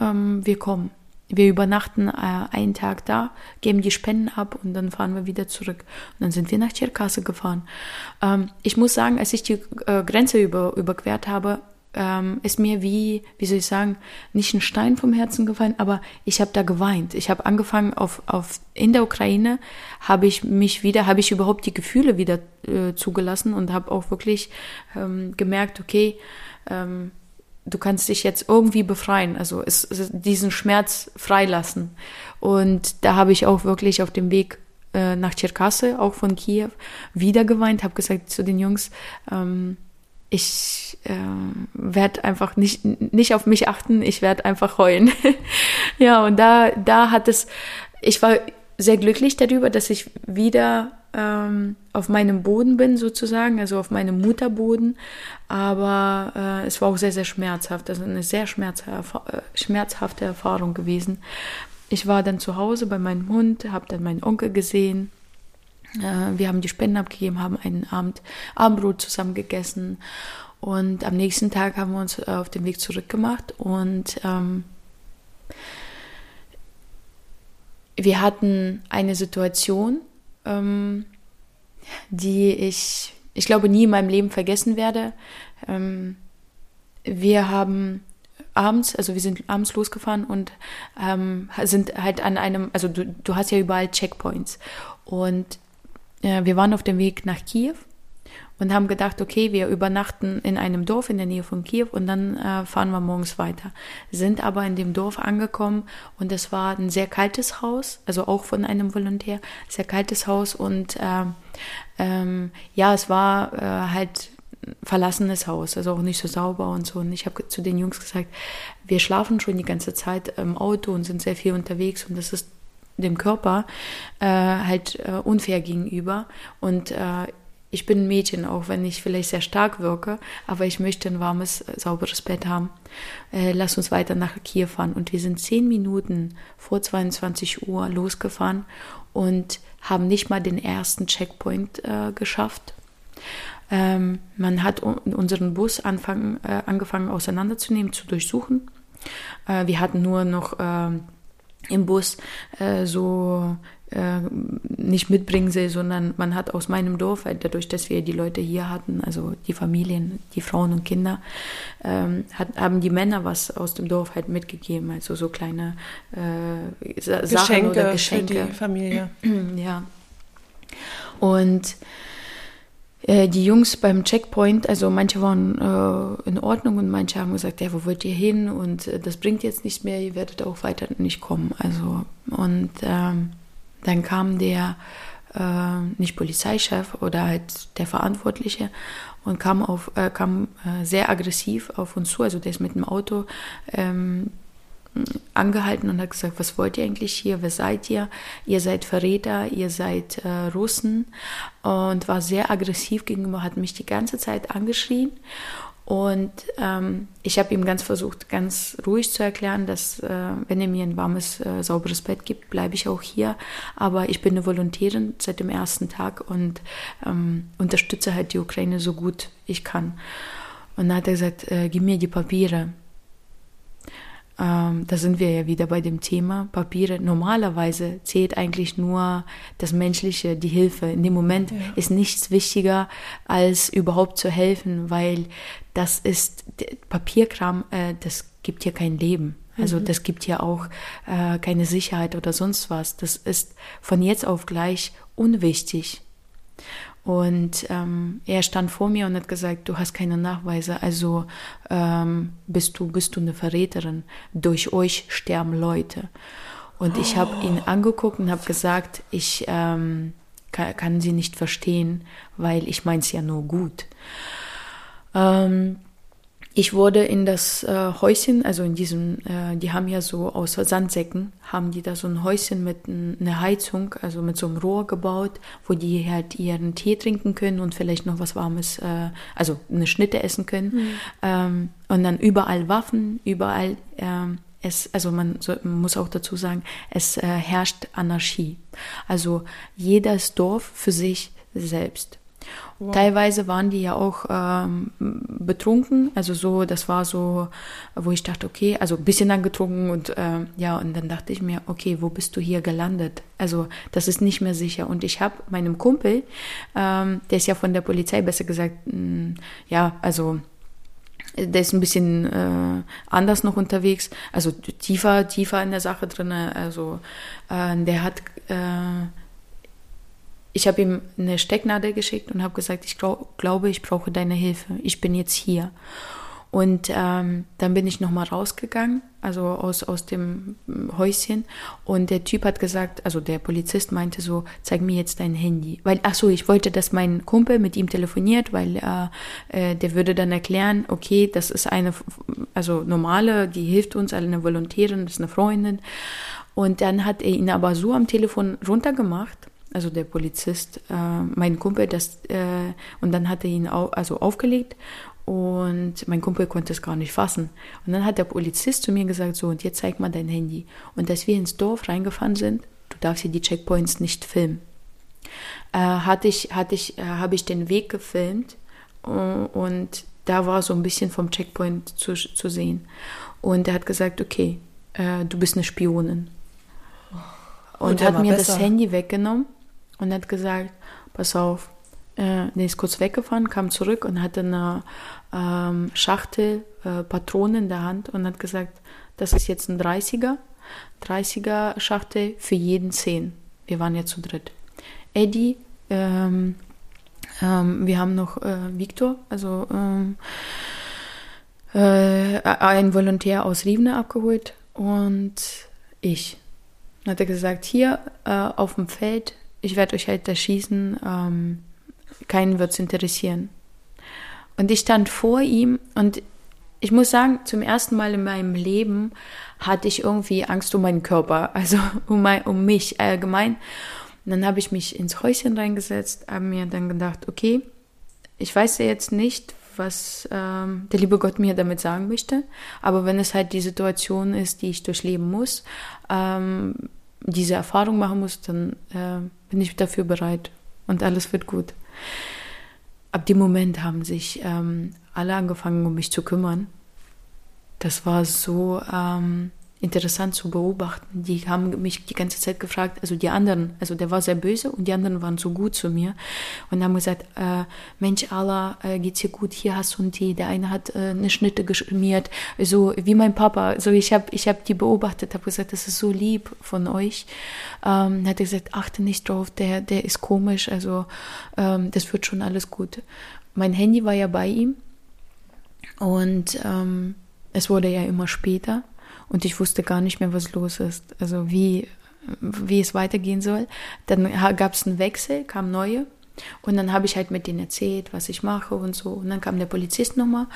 ähm, wir kommen. Wir übernachten äh, einen Tag da, geben die Spenden ab und dann fahren wir wieder zurück. Und dann sind wir nach Tscherkasse gefahren. Ähm, ich muss sagen, als ich die äh, Grenze über, überquert habe, ähm, ist mir wie, wie soll ich sagen, nicht ein Stein vom Herzen gefallen, aber ich habe da geweint. Ich habe angefangen auf, auf in der Ukraine habe ich mich wieder, habe ich überhaupt die Gefühle wieder äh, zugelassen und habe auch wirklich ähm, gemerkt, okay, ähm, du kannst dich jetzt irgendwie befreien, also es, es, diesen Schmerz freilassen. Und da habe ich auch wirklich auf dem Weg äh, nach Tscherkasse, auch von Kiew, wieder geweint, habe gesagt zu den Jungs, ähm, ich äh, werde einfach nicht, nicht auf mich achten, ich werde einfach heulen. ja, und da, da hat es, ich war sehr glücklich darüber, dass ich wieder ähm, auf meinem Boden bin, sozusagen, also auf meinem Mutterboden. Aber äh, es war auch sehr, sehr schmerzhaft, also eine sehr schmerzhafte, äh, schmerzhafte Erfahrung gewesen. Ich war dann zu Hause bei meinem Hund, habe dann meinen Onkel gesehen, wir haben die Spenden abgegeben, haben einen Abend Abendbrot zusammen gegessen und am nächsten Tag haben wir uns äh, auf den Weg zurückgemacht und ähm, wir hatten eine Situation, ähm, die ich, ich glaube, nie in meinem Leben vergessen werde. Ähm, wir haben abends, also wir sind abends losgefahren und ähm, sind halt an einem, also du, du hast ja überall Checkpoints und äh, wir waren auf dem Weg nach Kiew und haben gedacht, okay, wir übernachten in einem Dorf in der Nähe von Kiew und dann äh, fahren wir morgens weiter. Sind aber in dem Dorf angekommen und es war ein sehr kaltes Haus, also auch von einem Volontär, sehr kaltes Haus und äh, ähm, ja, es war äh, halt verlassenes Haus, also auch nicht so sauber und so. Und ich habe zu den Jungs gesagt, wir schlafen schon die ganze Zeit im Auto und sind sehr viel unterwegs und das ist dem Körper äh, halt äh, unfair gegenüber. Und äh, ich bin ein Mädchen, auch wenn ich vielleicht sehr stark wirke, aber ich möchte ein warmes, sauberes Bett haben. Äh, lass uns weiter nach Kiew fahren. Und wir sind zehn Minuten vor 22 Uhr losgefahren und haben nicht mal den ersten Checkpoint äh, geschafft. Ähm, man hat unseren Bus anfangen, äh, angefangen auseinanderzunehmen, zu durchsuchen. Wir hatten nur noch ähm, im Bus äh, so äh, nicht mitbringen will, sondern man hat aus meinem Dorf, halt dadurch, dass wir die Leute hier hatten, also die Familien, die Frauen und Kinder, ähm, hat, haben die Männer was aus dem Dorf halt mitgegeben, also so kleine äh, Sachen Geschenke oder Geschenke. Für die Familie. ja. Und äh, die Jungs beim Checkpoint, also manche waren äh, in Ordnung und manche haben gesagt, ja, wo wollt ihr hin? Und äh, das bringt jetzt nichts mehr, ihr werdet auch weiter nicht kommen. Also und ähm, dann kam der äh, nicht Polizeichef oder halt der Verantwortliche und kam auf äh, kam sehr aggressiv auf uns zu. Also der ist mit dem Auto ähm, angehalten und hat gesagt, was wollt ihr eigentlich hier, wer seid ihr? Ihr seid Verräter, ihr seid äh, Russen und war sehr aggressiv gegenüber, hat mich die ganze Zeit angeschrien und ähm, ich habe ihm ganz versucht, ganz ruhig zu erklären, dass äh, wenn er mir ein warmes, äh, sauberes Bett gibt, bleibe ich auch hier. Aber ich bin eine Volontärin seit dem ersten Tag und ähm, unterstütze halt die Ukraine so gut ich kann. Und dann hat er gesagt, äh, gib mir die Papiere. Ähm, da sind wir ja wieder bei dem Thema Papiere. Normalerweise zählt eigentlich nur das Menschliche, die Hilfe. In dem Moment ja. ist nichts wichtiger, als überhaupt zu helfen, weil das ist Papierkram, äh, das gibt hier kein Leben. Also mhm. das gibt hier auch äh, keine Sicherheit oder sonst was. Das ist von jetzt auf gleich unwichtig. Und ähm, er stand vor mir und hat gesagt, du hast keine Nachweise, also ähm, bist du bist du eine Verräterin. Durch euch sterben Leute. Und oh. ich habe ihn angeguckt und habe gesagt, ich ähm, kann, kann, sie nicht verstehen, weil ich meins ja nur gut. Ähm, ich wurde in das äh, Häuschen, also in diesem, äh, die haben ja so aus Sandsäcken, haben die da so ein Häuschen mit einer Heizung, also mit so einem Rohr gebaut, wo die halt ihren Tee trinken können und vielleicht noch was Warmes, äh, also eine Schnitte essen können. Mhm. Ähm, und dann überall Waffen, überall, ähm, es, also man, so, man, muss auch dazu sagen, es äh, herrscht Anarchie. Also jedes Dorf für sich selbst. Wow. Teilweise waren die ja auch ähm, betrunken, also so, das war so, wo ich dachte, okay, also ein bisschen angetrunken und äh, ja, und dann dachte ich mir, okay, wo bist du hier gelandet? Also das ist nicht mehr sicher. Und ich habe meinem Kumpel, ähm, der ist ja von der Polizei, besser gesagt, mh, hm, ja, also der ist ein bisschen äh, anders noch unterwegs, also tiefer, tiefer in der Sache drin. Also äh, der hat äh, ich habe ihm eine Stecknadel geschickt und habe gesagt, ich glaub, glaube, ich brauche deine Hilfe. Ich bin jetzt hier. Und ähm, dann bin ich nochmal rausgegangen, also aus, aus dem Häuschen. Und der Typ hat gesagt, also der Polizist meinte so, zeig mir jetzt dein Handy. Weil, ach so, ich wollte, dass mein Kumpel mit ihm telefoniert, weil äh, äh, der würde dann erklären, okay, das ist eine, also normale, die hilft uns, eine Volontärin, das ist eine Freundin. Und dann hat er ihn aber so am Telefon runtergemacht, also der Polizist, äh, mein Kumpel, das, äh, und dann hat er ihn au also aufgelegt und mein Kumpel konnte es gar nicht fassen. Und dann hat der Polizist zu mir gesagt, so, und jetzt zeig mal dein Handy. Und als wir ins Dorf reingefahren sind, du darfst hier die Checkpoints nicht filmen, äh, hatte ich, hatte ich, äh, habe ich den Weg gefilmt äh, und da war so ein bisschen vom Checkpoint zu, zu sehen. Und er hat gesagt, okay, äh, du bist eine Spionin. Und, und hat mir besser. das Handy weggenommen und hat gesagt, pass auf, äh, der ist kurz weggefahren, kam zurück und hatte eine ähm, Schachtel äh, Patronen in der Hand und hat gesagt, das ist jetzt ein 30er, 30er Schachtel für jeden 10. Wir waren jetzt zu dritt. Eddie, ähm, ähm, wir haben noch äh, Victor, also ähm, äh, ein Volontär aus Rivne abgeholt und ich. Dann hat er gesagt, hier äh, auf dem Feld ich werde euch halt erschießen, ähm, keinen wird es interessieren. Und ich stand vor ihm und ich muss sagen, zum ersten Mal in meinem Leben hatte ich irgendwie Angst um meinen Körper, also um, mein, um mich allgemein. Und dann habe ich mich ins Häuschen reingesetzt, habe mir dann gedacht, okay, ich weiß ja jetzt nicht, was ähm, der liebe Gott mir damit sagen möchte, aber wenn es halt die Situation ist, die ich durchleben muss, ähm, diese Erfahrung machen muss, dann äh, bin ich dafür bereit und alles wird gut. Ab dem Moment haben sich ähm, alle angefangen, um mich zu kümmern. Das war so ähm, interessant zu beobachten. Die haben mich die ganze Zeit gefragt, also die anderen, also der war sehr böse und die anderen waren so gut zu mir und haben gesagt, äh, Mensch, Allah, äh, geht's dir gut? Hier hast du einen Tee. Der eine hat äh, eine Schnitte geschmiert, so wie mein Papa. So ich habe ich hab die beobachtet, habe gesagt, das ist so lieb von euch. Ähm, hat er gesagt, achte nicht drauf, der der ist komisch, also ähm, das wird schon alles gut. Mein Handy war ja bei ihm und ähm, es wurde ja immer später und ich wusste gar nicht mehr, was los ist, also wie, wie es weitergehen soll. Dann gab es einen Wechsel, kam neue und dann habe ich halt mit denen erzählt, was ich mache und so. Und dann kam der Polizist nochmal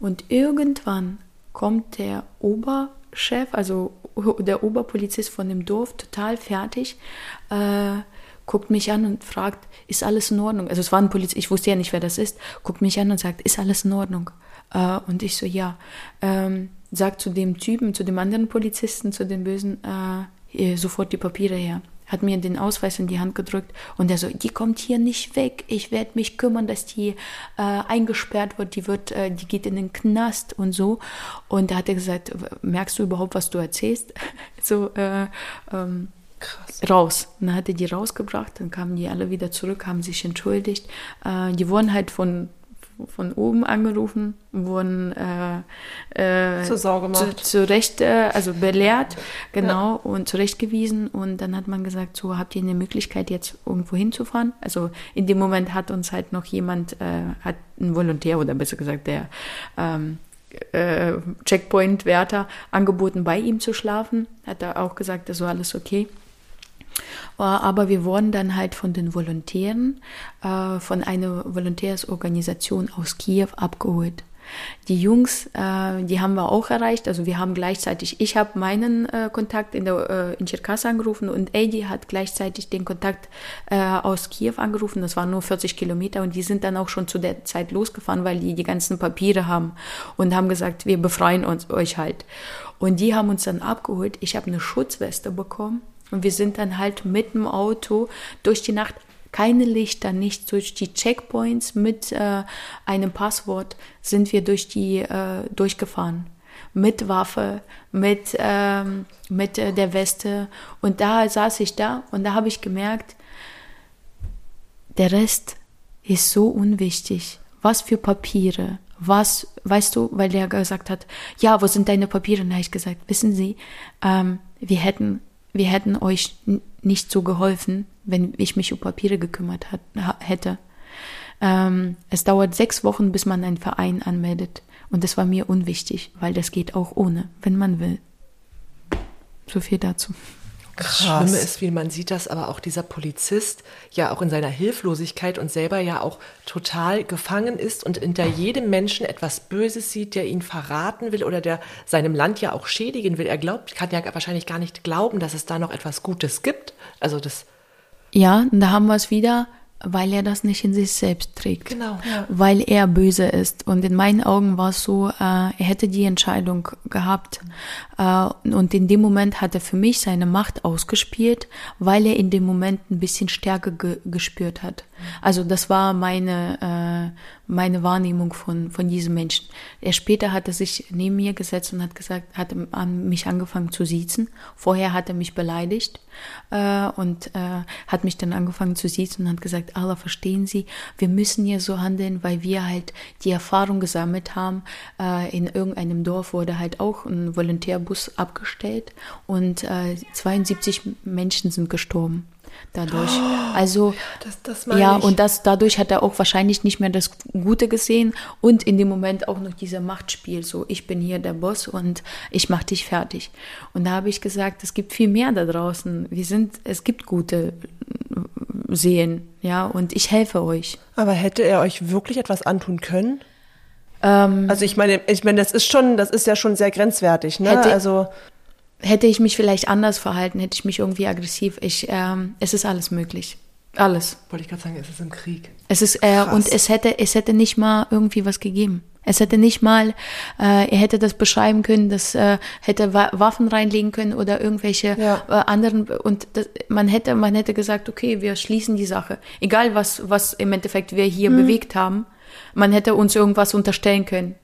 und irgendwann kommt der Oberchef, also der Oberpolizist von dem Dorf, total fertig, äh, guckt mich an und fragt, ist alles in Ordnung? Also es war ein Polizist, ich wusste ja nicht, wer das ist, guckt mich an und sagt, ist alles in Ordnung? Äh, und ich so, ja. Ähm, sagt zu dem Typen, zu dem anderen Polizisten, zu dem Bösen, äh, sofort die Papiere her. Hat mir den Ausweis in die Hand gedrückt und er so, die kommt hier nicht weg. Ich werde mich kümmern, dass die äh, eingesperrt wird. Die wird, äh, die geht in den Knast und so. Und da hat er gesagt, merkst du überhaupt, was du erzählst? so äh, ähm, Krass. raus. Und dann hat er die rausgebracht, dann kamen die alle wieder zurück, haben sich entschuldigt. Äh, die wurden halt von von oben angerufen, wurden äh, äh, zur Sau gemacht. Zu, zurecht, äh, also belehrt, genau, ja. und zurechtgewiesen. Und dann hat man gesagt, so habt ihr eine Möglichkeit, jetzt irgendwo hinzufahren. Also in dem Moment hat uns halt noch jemand, äh, hat ein Volontär oder besser gesagt der ähm, äh, Checkpoint-Wärter angeboten, bei ihm zu schlafen. Hat er auch gesagt, das war alles okay. Äh, aber wir wurden dann halt von den Volontären, äh, von einer Volontärsorganisation aus Kiew abgeholt. Die Jungs, äh, die haben wir auch erreicht. Also wir haben gleichzeitig, ich habe meinen Kontakt in, der, in Cherkass angerufen und Eddie hat gleichzeitig den Kontakt aus Kiew angerufen. Das waren nur 40 Kilometer und die sind dann auch schon zu der Zeit losgefahren, weil die die ganzen Papiere haben und haben gesagt, wir befreien uns euch halt. Und die haben uns dann abgeholt. Ich habe eine Schutzweste bekommen und wir sind dann halt mit dem Auto durch die Nacht Keine Lichter, nicht durch die Checkpoints mit äh, einem Passwort sind wir durch die äh, durchgefahren. Mit Waffe, mit, ähm, mit äh, der Weste. Und da saß ich da und da habe ich gemerkt, der Rest ist so unwichtig. Was für Papiere, was, weißt du, weil der gesagt hat, ja, wo sind deine Papiere? Und da habe ich gesagt, wissen Sie, ähm, wir hätten, wir hätten euch nicht so geholfen, wenn ich mich um Papiere gekümmert hat, hätte. Ähm, es dauert sechs Wochen, bis man einen Verein anmeldet. Und das war mir unwichtig, weil das geht auch ohne, wenn man will. So viel dazu. Das Schlimme ist, wie man sieht, dass aber auch dieser Polizist ja auch in seiner Hilflosigkeit und selber ja auch total gefangen ist und hinter jedem Menschen etwas Böses sieht, der ihn verraten will oder der seinem Land ja auch schädigen will. Er glaubt, kann ja wahrscheinlich gar nicht glauben, dass es da noch etwas Gutes gibt. Also das. Ja, da haben wir es wieder weil er das nicht in sich selbst trägt. Genau. Ja. Weil er böse ist. Und in meinen Augen war es so, äh, er hätte die Entscheidung gehabt. Äh, und in dem Moment hat er für mich seine Macht ausgespielt, weil er in dem Moment ein bisschen Stärke ge gespürt hat. Also das war meine, äh, meine Wahrnehmung von, von diesem Menschen. Er später hat er sich neben mir gesetzt und hat gesagt, hat an mich angefangen zu siezen. Vorher hat er mich beleidigt äh, und äh, hat mich dann angefangen zu siezen und hat gesagt, Allah, verstehen Sie, wir müssen hier so handeln, weil wir halt die Erfahrung gesammelt haben. Äh, in irgendeinem Dorf wurde halt auch ein Volontärbus abgestellt und äh, 72 Menschen sind gestorben dadurch. Also das, das ja, ich. und das dadurch hat er auch wahrscheinlich nicht mehr das Gute gesehen und in dem Moment auch noch dieser Machtspiel, so ich bin hier der Boss und ich mach dich fertig. Und da habe ich gesagt, es gibt viel mehr da draußen. Wir sind, es gibt gute Seen, ja, und ich helfe euch. Aber hätte er euch wirklich etwas antun können? Ähm, also ich meine, ich meine, das ist schon, das ist ja schon sehr grenzwertig, ne? Also hätte ich mich vielleicht anders verhalten, hätte ich mich irgendwie aggressiv. Ich, ähm, es ist alles möglich. Alles. Wollte ich gerade sagen, es ist im Krieg. Es ist, äh, und es hätte, es hätte nicht mal irgendwie was gegeben. Es hätte nicht mal, äh, er hätte das beschreiben können, das äh, hätte Wa Waffen reinlegen können oder irgendwelche Ja. äh, anderen und das, man hätte, man hätte gesagt, okay, wir schließen die Sache. Egal was, was im Endeffekt wir hier bewegt haben, man hätte uns irgendwas unterstellen können.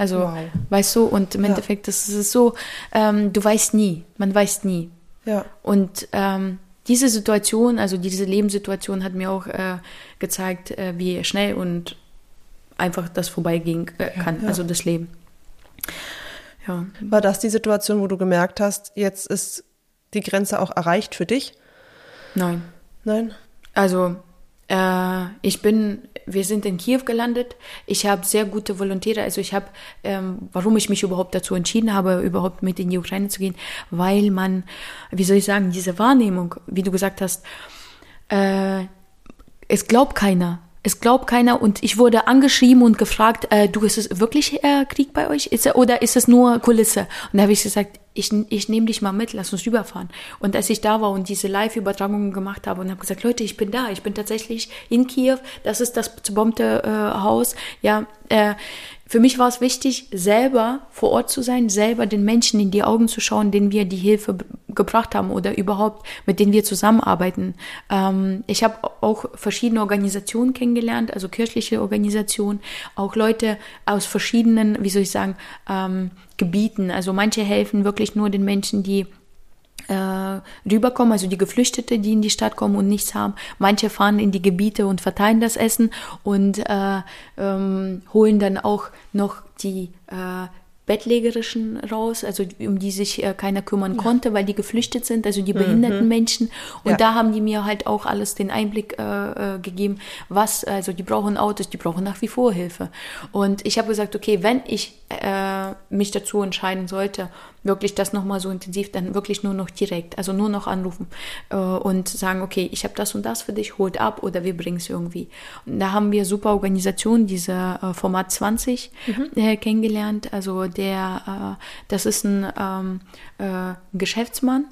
Also, Wow. weißt du, und im Ja. Endeffekt, ist so, ähm, du weißt nie, man weiß nie. ja. Und ähm, diese Situation, also diese Lebenssituation hat mir auch äh, gezeigt, äh, wie schnell und einfach das vorbeigehen äh, kann, ja. also das Leben. Ja. War das die Situation, wo du gemerkt hast, jetzt ist die Grenze auch erreicht für dich? Nein. Nein? Also äh, ich bin, wir sind in Kiew gelandet. Ich habe sehr gute Volontäre. Also ich habe, ähm, warum ich mich überhaupt dazu entschieden habe, überhaupt mit in die Ukraine zu gehen, weil man, wie soll ich sagen, diese Wahrnehmung, wie du gesagt hast, äh, es glaubt keiner. Es glaubt keiner und ich wurde angeschrieben und gefragt, äh, du, ist es wirklich äh, Krieg bei euch? Ist, er- oder ist es nur Kulisse? Und da habe ich gesagt, ich, ich nehme dich mal mit, lass uns rüberfahren. Und als ich da war und diese Live-Übertragungen gemacht habe und habe gesagt, Leute, ich bin da, ich bin tatsächlich in Kiew, das ist das zerbombte äh, Haus. Ja, äh, für mich war es wichtig, selber vor Ort zu sein, selber den Menschen in die Augen zu schauen, denen wir die Hilfe gebracht haben oder überhaupt mit denen wir zusammenarbeiten. Ähm, ich habe auch verschiedene Organisationen kennengelernt, also kirchliche Organisationen, auch Leute aus verschiedenen, wie soll ich sagen, ähm, Gebieten. Also manche helfen wirklich nur den Menschen, die äh, rüberkommen, also die Geflüchtete, die in die Stadt kommen und nichts haben. Manche fahren in die Gebiete und verteilen das Essen und äh, ähm, holen dann auch noch die äh, Bettlägerischen raus, also um die sich äh, keiner kümmern konnte, weil die geflüchtet sind, also die behinderten Menschen. Und Ja. da haben die mir halt auch alles den Einblick äh, äh, gegeben, was, also die brauchen Autos, die brauchen nach wie vor Hilfe. Und ich habe gesagt, okay, wenn ich äh, mich dazu entscheiden sollte, wirklich das nochmal so intensiv, dann wirklich nur noch direkt, also nur noch anrufen äh, und sagen, okay, ich habe das und das für dich, holt ab oder wir bringen es irgendwie. Und da haben wir super Organisationen, diese äh, Format 20 äh, kennengelernt. Also der, äh, das ist ein ähm, äh, Geschäftsmann,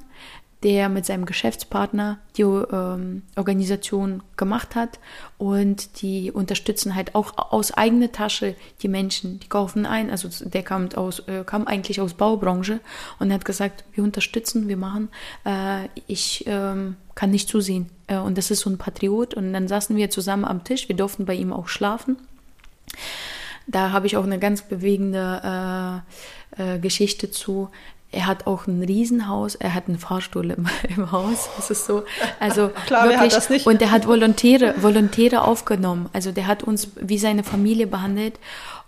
der mit seinem Geschäftspartner die ähm, Organisation gemacht hat. Und die unterstützen halt auch aus eigener Tasche die Menschen, die kaufen ein, also der kam aus äh, kam eigentlich aus Baubranche und hat gesagt, wir unterstützen, wir machen, äh, ich ähm, kann nicht zusehen. Äh, und das ist so ein Patriot. Und dann saßen wir zusammen am Tisch, wir durften bei ihm auch schlafen. Da habe ich auch eine ganz bewegende äh, äh, Geschichte zu. Er hat auch ein Riesenhaus, er hat einen Fahrstuhl im, im Haus, das ist so. Also Klar, wirklich, hat das nicht? Und er hat Volontäre, Volontäre aufgenommen. Also der hat uns wie seine Familie behandelt.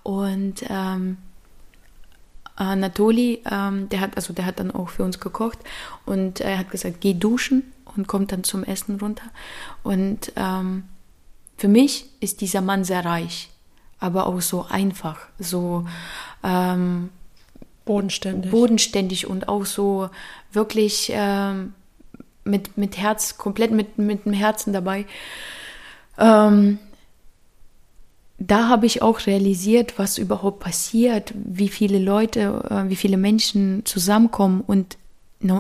Und ähm, Anatoli, ähm, der hat, also der hat dann auch für uns gekocht und er hat gesagt, geh duschen und kommt dann zum Essen runter. Und ähm, für mich ist dieser Mann sehr reich, aber auch so einfach, so ähm, Bodenständig. Bodenständig und auch so wirklich ähm, mit, mit Herz, komplett mit, mit dem Herzen dabei. Ähm, da habe ich auch realisiert, was überhaupt passiert, wie viele Leute, äh, wie viele Menschen zusammenkommen und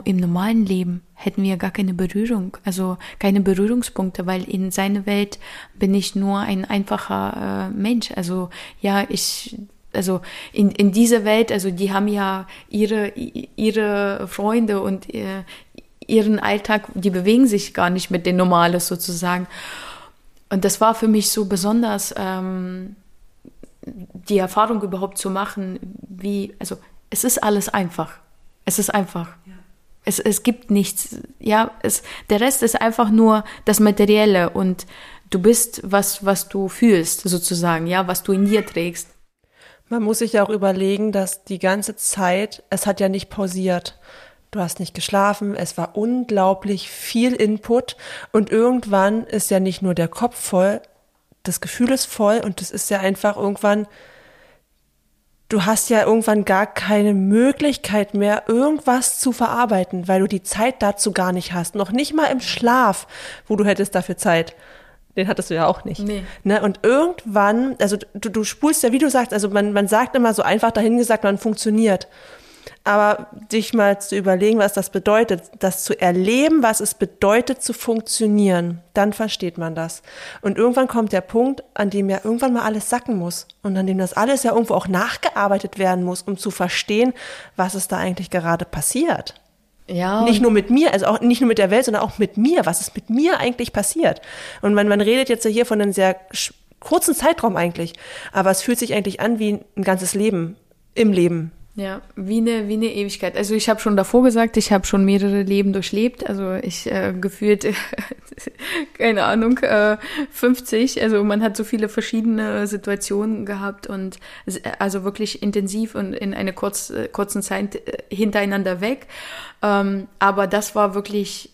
im normalen Leben hätten wir gar keine Berührung, also keine Berührungspunkte, weil in seiner Welt bin ich nur ein einfacher äh, Mensch. Also ja, ich also in, in dieser Welt, also die haben ja ihre, ihre Freunde und äh, ihren Alltag, die bewegen sich gar nicht mit den Normales sozusagen. Und das war für mich so besonders, ähm, die Erfahrung überhaupt zu machen, wie, also es ist alles einfach. Es ist einfach. Ja. Es, es gibt nichts, ja, es, der Rest ist einfach nur das Materielle und du bist was, was du fühlst, sozusagen, ja, was du in dir trägst. Man muss sich ja auch überlegen, dass die ganze Zeit, es hat ja nicht pausiert. Du hast nicht geschlafen, es war unglaublich viel Input und irgendwann ist ja nicht nur der Kopf voll, das Gefühl ist voll und das ist ja einfach irgendwann, du hast ja irgendwann gar keine Möglichkeit mehr, irgendwas zu verarbeiten, weil du die Zeit dazu gar nicht hast. Noch nicht mal im Schlaf, wo du hättest dafür Zeit den hattest du ja auch nicht. Nee. Ne? Und irgendwann, also du, du spulst ja, wie du sagst, also man, man sagt immer so einfach dahingesagt, man funktioniert. Aber dich mal zu überlegen, was das bedeutet, das zu erleben, was es bedeutet zu funktionieren, dann versteht man das. Und irgendwann kommt der Punkt, an dem ja irgendwann mal alles sacken muss und an dem das alles ja irgendwo auch nachgearbeitet werden muss, um zu verstehen, was ist da eigentlich gerade passiert. Ja. Nicht nur mit mir, also auch nicht nur mit der Welt, sondern auch mit mir. Was ist mit mir eigentlich passiert? Und man, man redet jetzt hier von einem sehr kurzen Zeitraum eigentlich. Aber es fühlt sich eigentlich an wie ein ganzes Leben im Leben. Ja, wie eine, wie eine Ewigkeit. Also ich habe schon davor gesagt, ich habe schon mehrere Leben durchlebt. Also ich äh, gefühlt, keine Ahnung, äh, 50. Also man hat so viele verschiedene Situationen gehabt und also wirklich intensiv und in einer kurz, äh, kurzen Zeit äh, hintereinander weg. Ähm, aber das war wirklich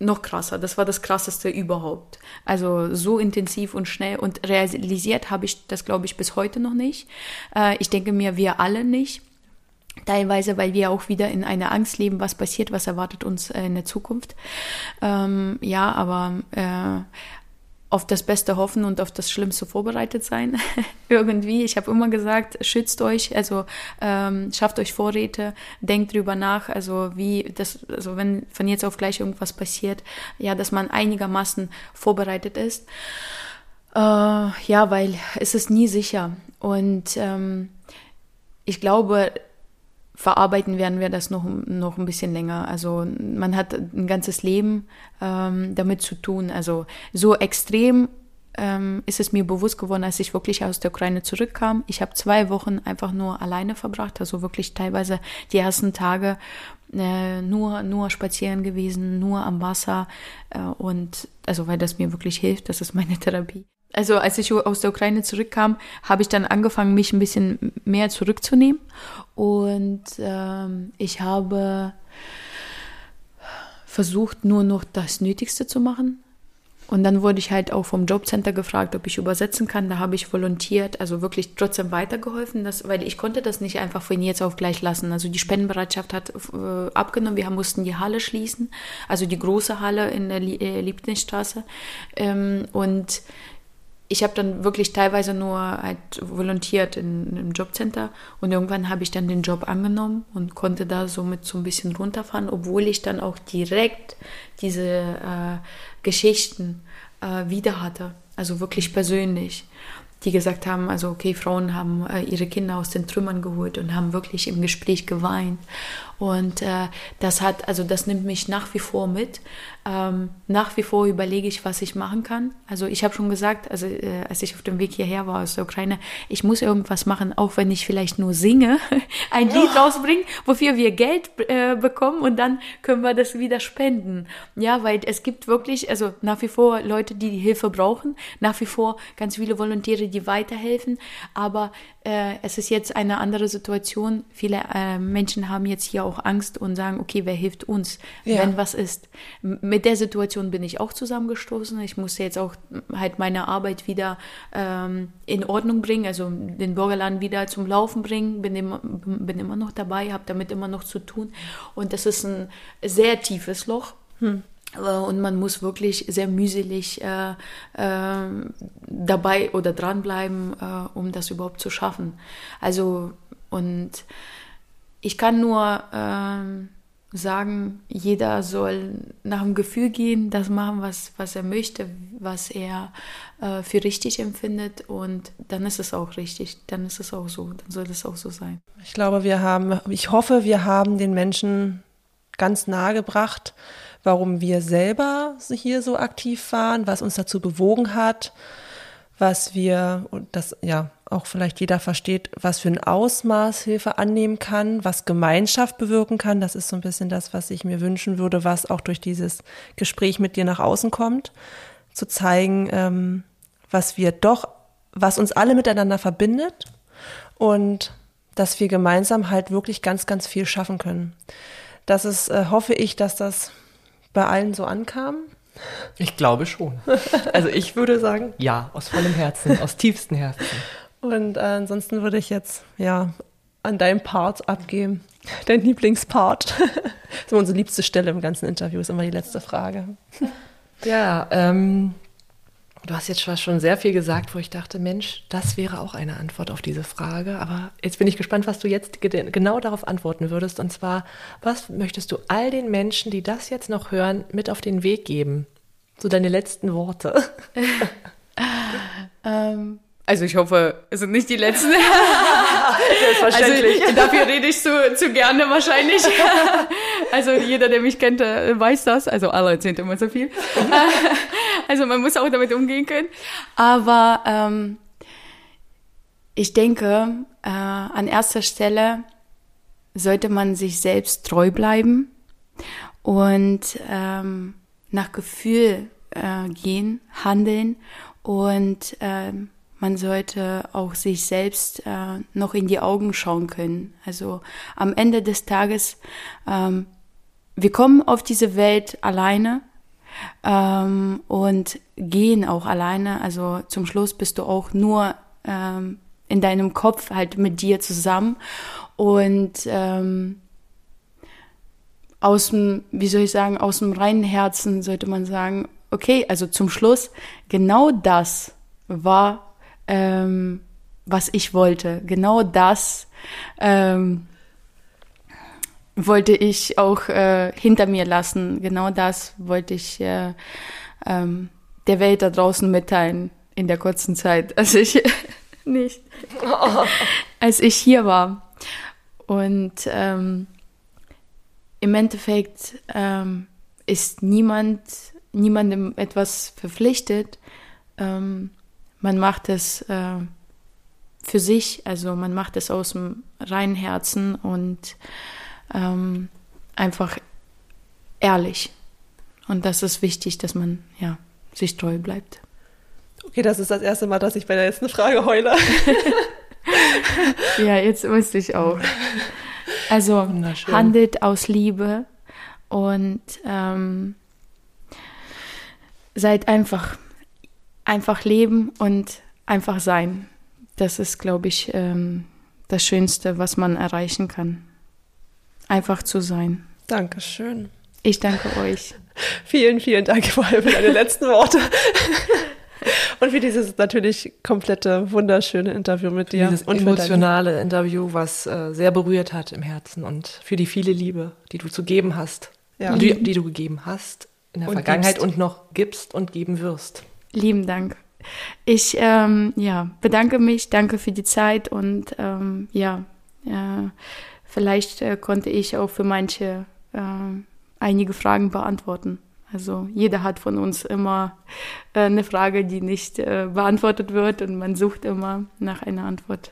noch krasser. Das war das krasseste überhaupt. Also so intensiv und schnell und realisiert habe ich das, glaube ich, bis heute noch nicht. Äh, ich denke mir, wir alle nicht. Teilweise, weil wir auch wieder in einer Angst leben, was passiert, was erwartet uns äh, in der Zukunft. Ähm, ja, aber äh, auf das Beste hoffen und auf das Schlimmste vorbereitet sein. Irgendwie. Ich habe immer gesagt, schützt euch, also ähm, schafft euch Vorräte, denkt drüber nach, also wie das, also wenn von jetzt auf gleich irgendwas passiert, ja, dass man einigermaßen vorbereitet ist. Äh, ja, weil es ist nie sicher. Und ähm, ich glaube, verarbeiten werden wir das noch, noch ein bisschen länger. Also man hat ein ganzes Leben ähm, damit zu tun. Also so extrem ähm, ist es mir bewusst geworden, als ich wirklich aus der Ukraine zurückkam. Ich habe zwei Wochen einfach nur alleine verbracht, also wirklich teilweise die ersten Tage äh, nur nur spazieren gewesen, nur am Wasser äh, und also weil das mir wirklich hilft, das ist meine Therapie. Also als ich aus der Ukraine zurückkam, habe ich dann angefangen, mich ein bisschen mehr zurückzunehmen. Und ähm, ich habe versucht, nur noch das Nötigste zu machen. Und dann wurde ich halt auch vom Jobcenter gefragt, ob ich übersetzen kann. Da habe ich volontiert, also wirklich trotzdem weitergeholfen, dass, weil ich konnte das nicht einfach von jetzt auf gleich lassen. Also die Spendenbereitschaft hat äh, abgenommen. Wir mussten die Halle schließen, also die große Halle in der äh, Liebknechtstraße. Ähm, und ich habe dann wirklich teilweise nur halt volontiert in, in einem Jobcenter und irgendwann habe ich dann den Job angenommen und konnte da somit so ein bisschen runterfahren, obwohl ich dann auch direkt diese äh, Geschichten äh, wieder hatte, also wirklich persönlich die gesagt haben, also okay, Frauen haben äh, ihre Kinder aus den Trümmern geholt und haben wirklich im Gespräch geweint. Und äh, das hat, also das nimmt mich nach wie vor mit. Ähm, nach wie vor überlege ich, was ich machen kann. Also ich habe schon gesagt, also äh, als ich auf dem Weg hierher war aus der Ukraine, ich muss irgendwas machen, auch wenn ich vielleicht nur singe, ein Lied oh. rausbringen, wofür wir Geld äh, bekommen und dann können wir das wieder spenden. Ja, weil es gibt wirklich, also nach wie vor Leute, die die Hilfe brauchen, nach wie vor ganz viele Volontäre, die weiterhelfen, aber äh, es ist jetzt eine andere Situation. Viele äh, Menschen haben jetzt hier auch Angst und sagen, okay, wer hilft uns, ja. wenn was ist. Mit der Situation bin ich auch zusammengestoßen. Ich musste jetzt auch halt meine Arbeit wieder ähm, in Ordnung bringen, also den Bürgerladen wieder zum Laufen bringen. Bin immer, bin immer noch dabei, habe damit immer noch zu tun. Und das ist ein sehr tiefes Loch. Hm. Äh, und man muss wirklich sehr mühselig äh, äh, dabei oder dranbleiben, äh, um das überhaupt zu schaffen. Also, und ich kann nur äh, sagen, jeder soll nach dem Gefühl gehen, das machen, was, was er möchte, was er äh, für richtig empfindet. Und dann ist es auch richtig, dann ist es auch so, dann soll es auch so sein. Ich glaube, wir haben, ich hoffe, wir haben den Menschen ganz nahe gebracht, warum wir selber hier so aktiv waren, was uns dazu bewogen hat, was wir, und das ja auch vielleicht jeder versteht, was für ein Ausmaß Hilfe annehmen kann, was Gemeinschaft bewirken kann. Das ist so ein bisschen das, was ich mir wünschen würde, was auch durch dieses Gespräch mit dir nach außen kommt, zu zeigen, ähm, was wir doch, was uns alle miteinander verbindet und dass wir gemeinsam halt wirklich ganz, ganz viel schaffen können. Das ist, äh, hoffe ich, dass das bei allen so ankam? Ich glaube schon. Also ich würde sagen, ja, aus vollem Herzen, aus tiefstem Herzen. Und äh, ansonsten würde ich jetzt ja an deinem Part abgeben. Dein Lieblingspart. das ist immer unsere liebste Stelle im ganzen Interview, ist immer die letzte Frage. Ja, ähm, Du hast jetzt schon sehr viel gesagt, wo ich dachte, Mensch, das wäre auch eine Antwort auf diese Frage. Aber jetzt bin ich gespannt, was du jetzt genau darauf antworten würdest. Und zwar, was möchtest du all den Menschen, die das jetzt noch hören, mit auf den Weg geben? So deine letzten Worte. ähm, also ich hoffe, es sind nicht die letzten. Selbstverständlich. Also dafür rede ich zu, zu gerne wahrscheinlich. Also jeder, der mich kennt, äh, weiß das. Also alle erzählen immer so viel. Also man muss auch damit umgehen können. Aber ähm, ich denke, äh, an erster Stelle sollte man sich selbst treu bleiben und ähm, nach Gefühl äh, gehen, handeln und ähm, man sollte auch sich selbst äh, noch in die Augen schauen können. Also am Ende des Tages, ähm, wir kommen auf diese Welt alleine ähm, und gehen auch alleine. Also zum Schluss bist du auch nur ähm, in deinem Kopf halt mit dir zusammen und ähm, aus dem, wie soll ich sagen, aus dem reinen Herzen sollte man sagen, okay, also zum Schluss, genau das war ähm, was ich wollte. Genau das ähm, wollte ich auch äh, hinter mir lassen. Genau das wollte ich äh, ähm, der Welt da draußen mitteilen in der kurzen Zeit, als ich nicht, als ich hier war. Und ähm, im Endeffekt ähm, ist niemand niemandem etwas verpflichtet. Ähm, man macht es äh, für sich, also man macht es aus dem reinen Herzen und ähm, einfach ehrlich. Und das ist wichtig, dass man ja sich treu bleibt. Okay, das ist das erste Mal, dass ich bei der letzten Frage heule. ja, jetzt wusste ich auch. Also handelt aus Liebe und ähm, seid einfach einfach leben und einfach sein. Das ist, glaube ich, ähm, das Schönste, was man erreichen kann. Einfach zu sein. Dankeschön. Ich danke euch. vielen, vielen Dank vor allem für deine letzten Worte. Und für dieses natürlich komplette, wunderschöne Interview mit dir. Dieses und für emotionale Interview, was äh, sehr berührt hat im Herzen und für die viele Liebe, die du zu geben hast. Ja. Die, die du gegeben hast in der Und Vergangenheit gibst. und noch gibst und geben wirst. Lieben Dank. Ich ähm, ja, bedanke mich, danke für die Zeit und ähm, ja, äh, vielleicht äh, konnte ich auch für manche äh, einige Fragen beantworten. Also jeder hat von uns immer äh, eine Frage, die nicht äh, beantwortet wird und man sucht immer nach einer Antwort.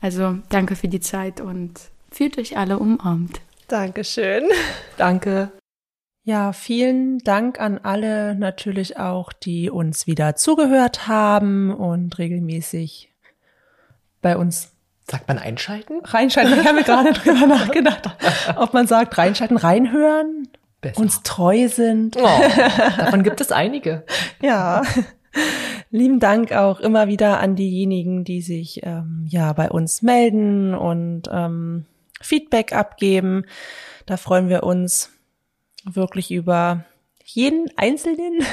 Also danke für die Zeit und fühlt euch alle umarmt. Dankeschön. Danke. Ja, vielen Dank an alle natürlich auch, die uns wieder zugehört haben und regelmäßig bei uns Sagt man einschalten? reinschalten. Ich habe mir gerade drüber nachgedacht, ob man sagt reinschalten, reinhören, Besser. uns treu sind. Oh, davon gibt es einige. Ja. Lieben Dank auch immer wieder an diejenigen, die sich ähm, ja bei uns melden und ähm, Feedback abgeben. Da freuen wir uns wirklich über jeden Einzelnen.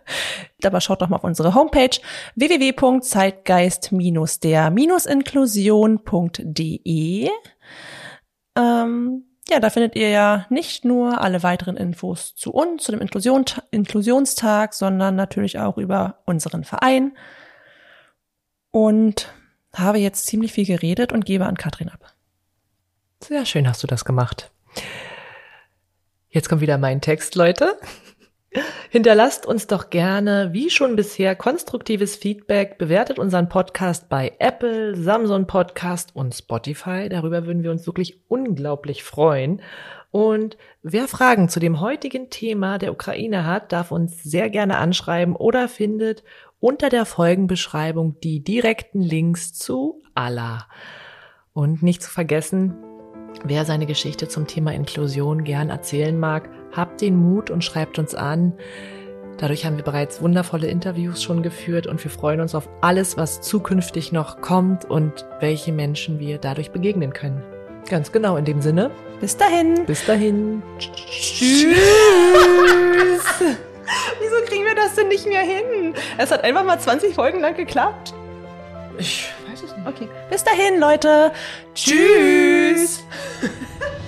Aber schaut doch mal auf unsere Homepage www.zeitgeist-der-inklusion.de. Ähm, ja, da findet ihr ja nicht nur alle weiteren Infos zu uns, zu dem Inklusion Inklusionstag, sondern natürlich auch über unseren Verein. Und habe jetzt ziemlich viel geredet und gebe an Katrin ab. Sehr schön hast du das gemacht. Jetzt kommt wieder mein Text, Leute. Hinterlasst uns doch gerne, wie schon bisher, konstruktives Feedback. Bewertet unseren Podcast bei Apple, Samsung Podcast und Spotify. Darüber würden wir uns wirklich unglaublich freuen. Und wer Fragen zu dem heutigen Thema der Ukraine hat, darf uns sehr gerne anschreiben oder findet unter der Folgenbeschreibung die direkten Links zu Allah. Und nicht zu vergessen, Wer seine Geschichte zum Thema Inklusion gern erzählen mag, habt den Mut und schreibt uns an. Dadurch haben wir bereits wundervolle Interviews schon geführt und wir freuen uns auf alles, was zukünftig noch kommt und welche Menschen wir dadurch begegnen können. Ganz genau in dem Sinne. Bis dahin. Bis dahin. Tschüss. Wieso kriegen wir das denn nicht mehr hin? Es hat einfach mal 20 Folgen lang geklappt. Ich weiß es nicht. Okay. Bis dahin, Leute. Tschüss.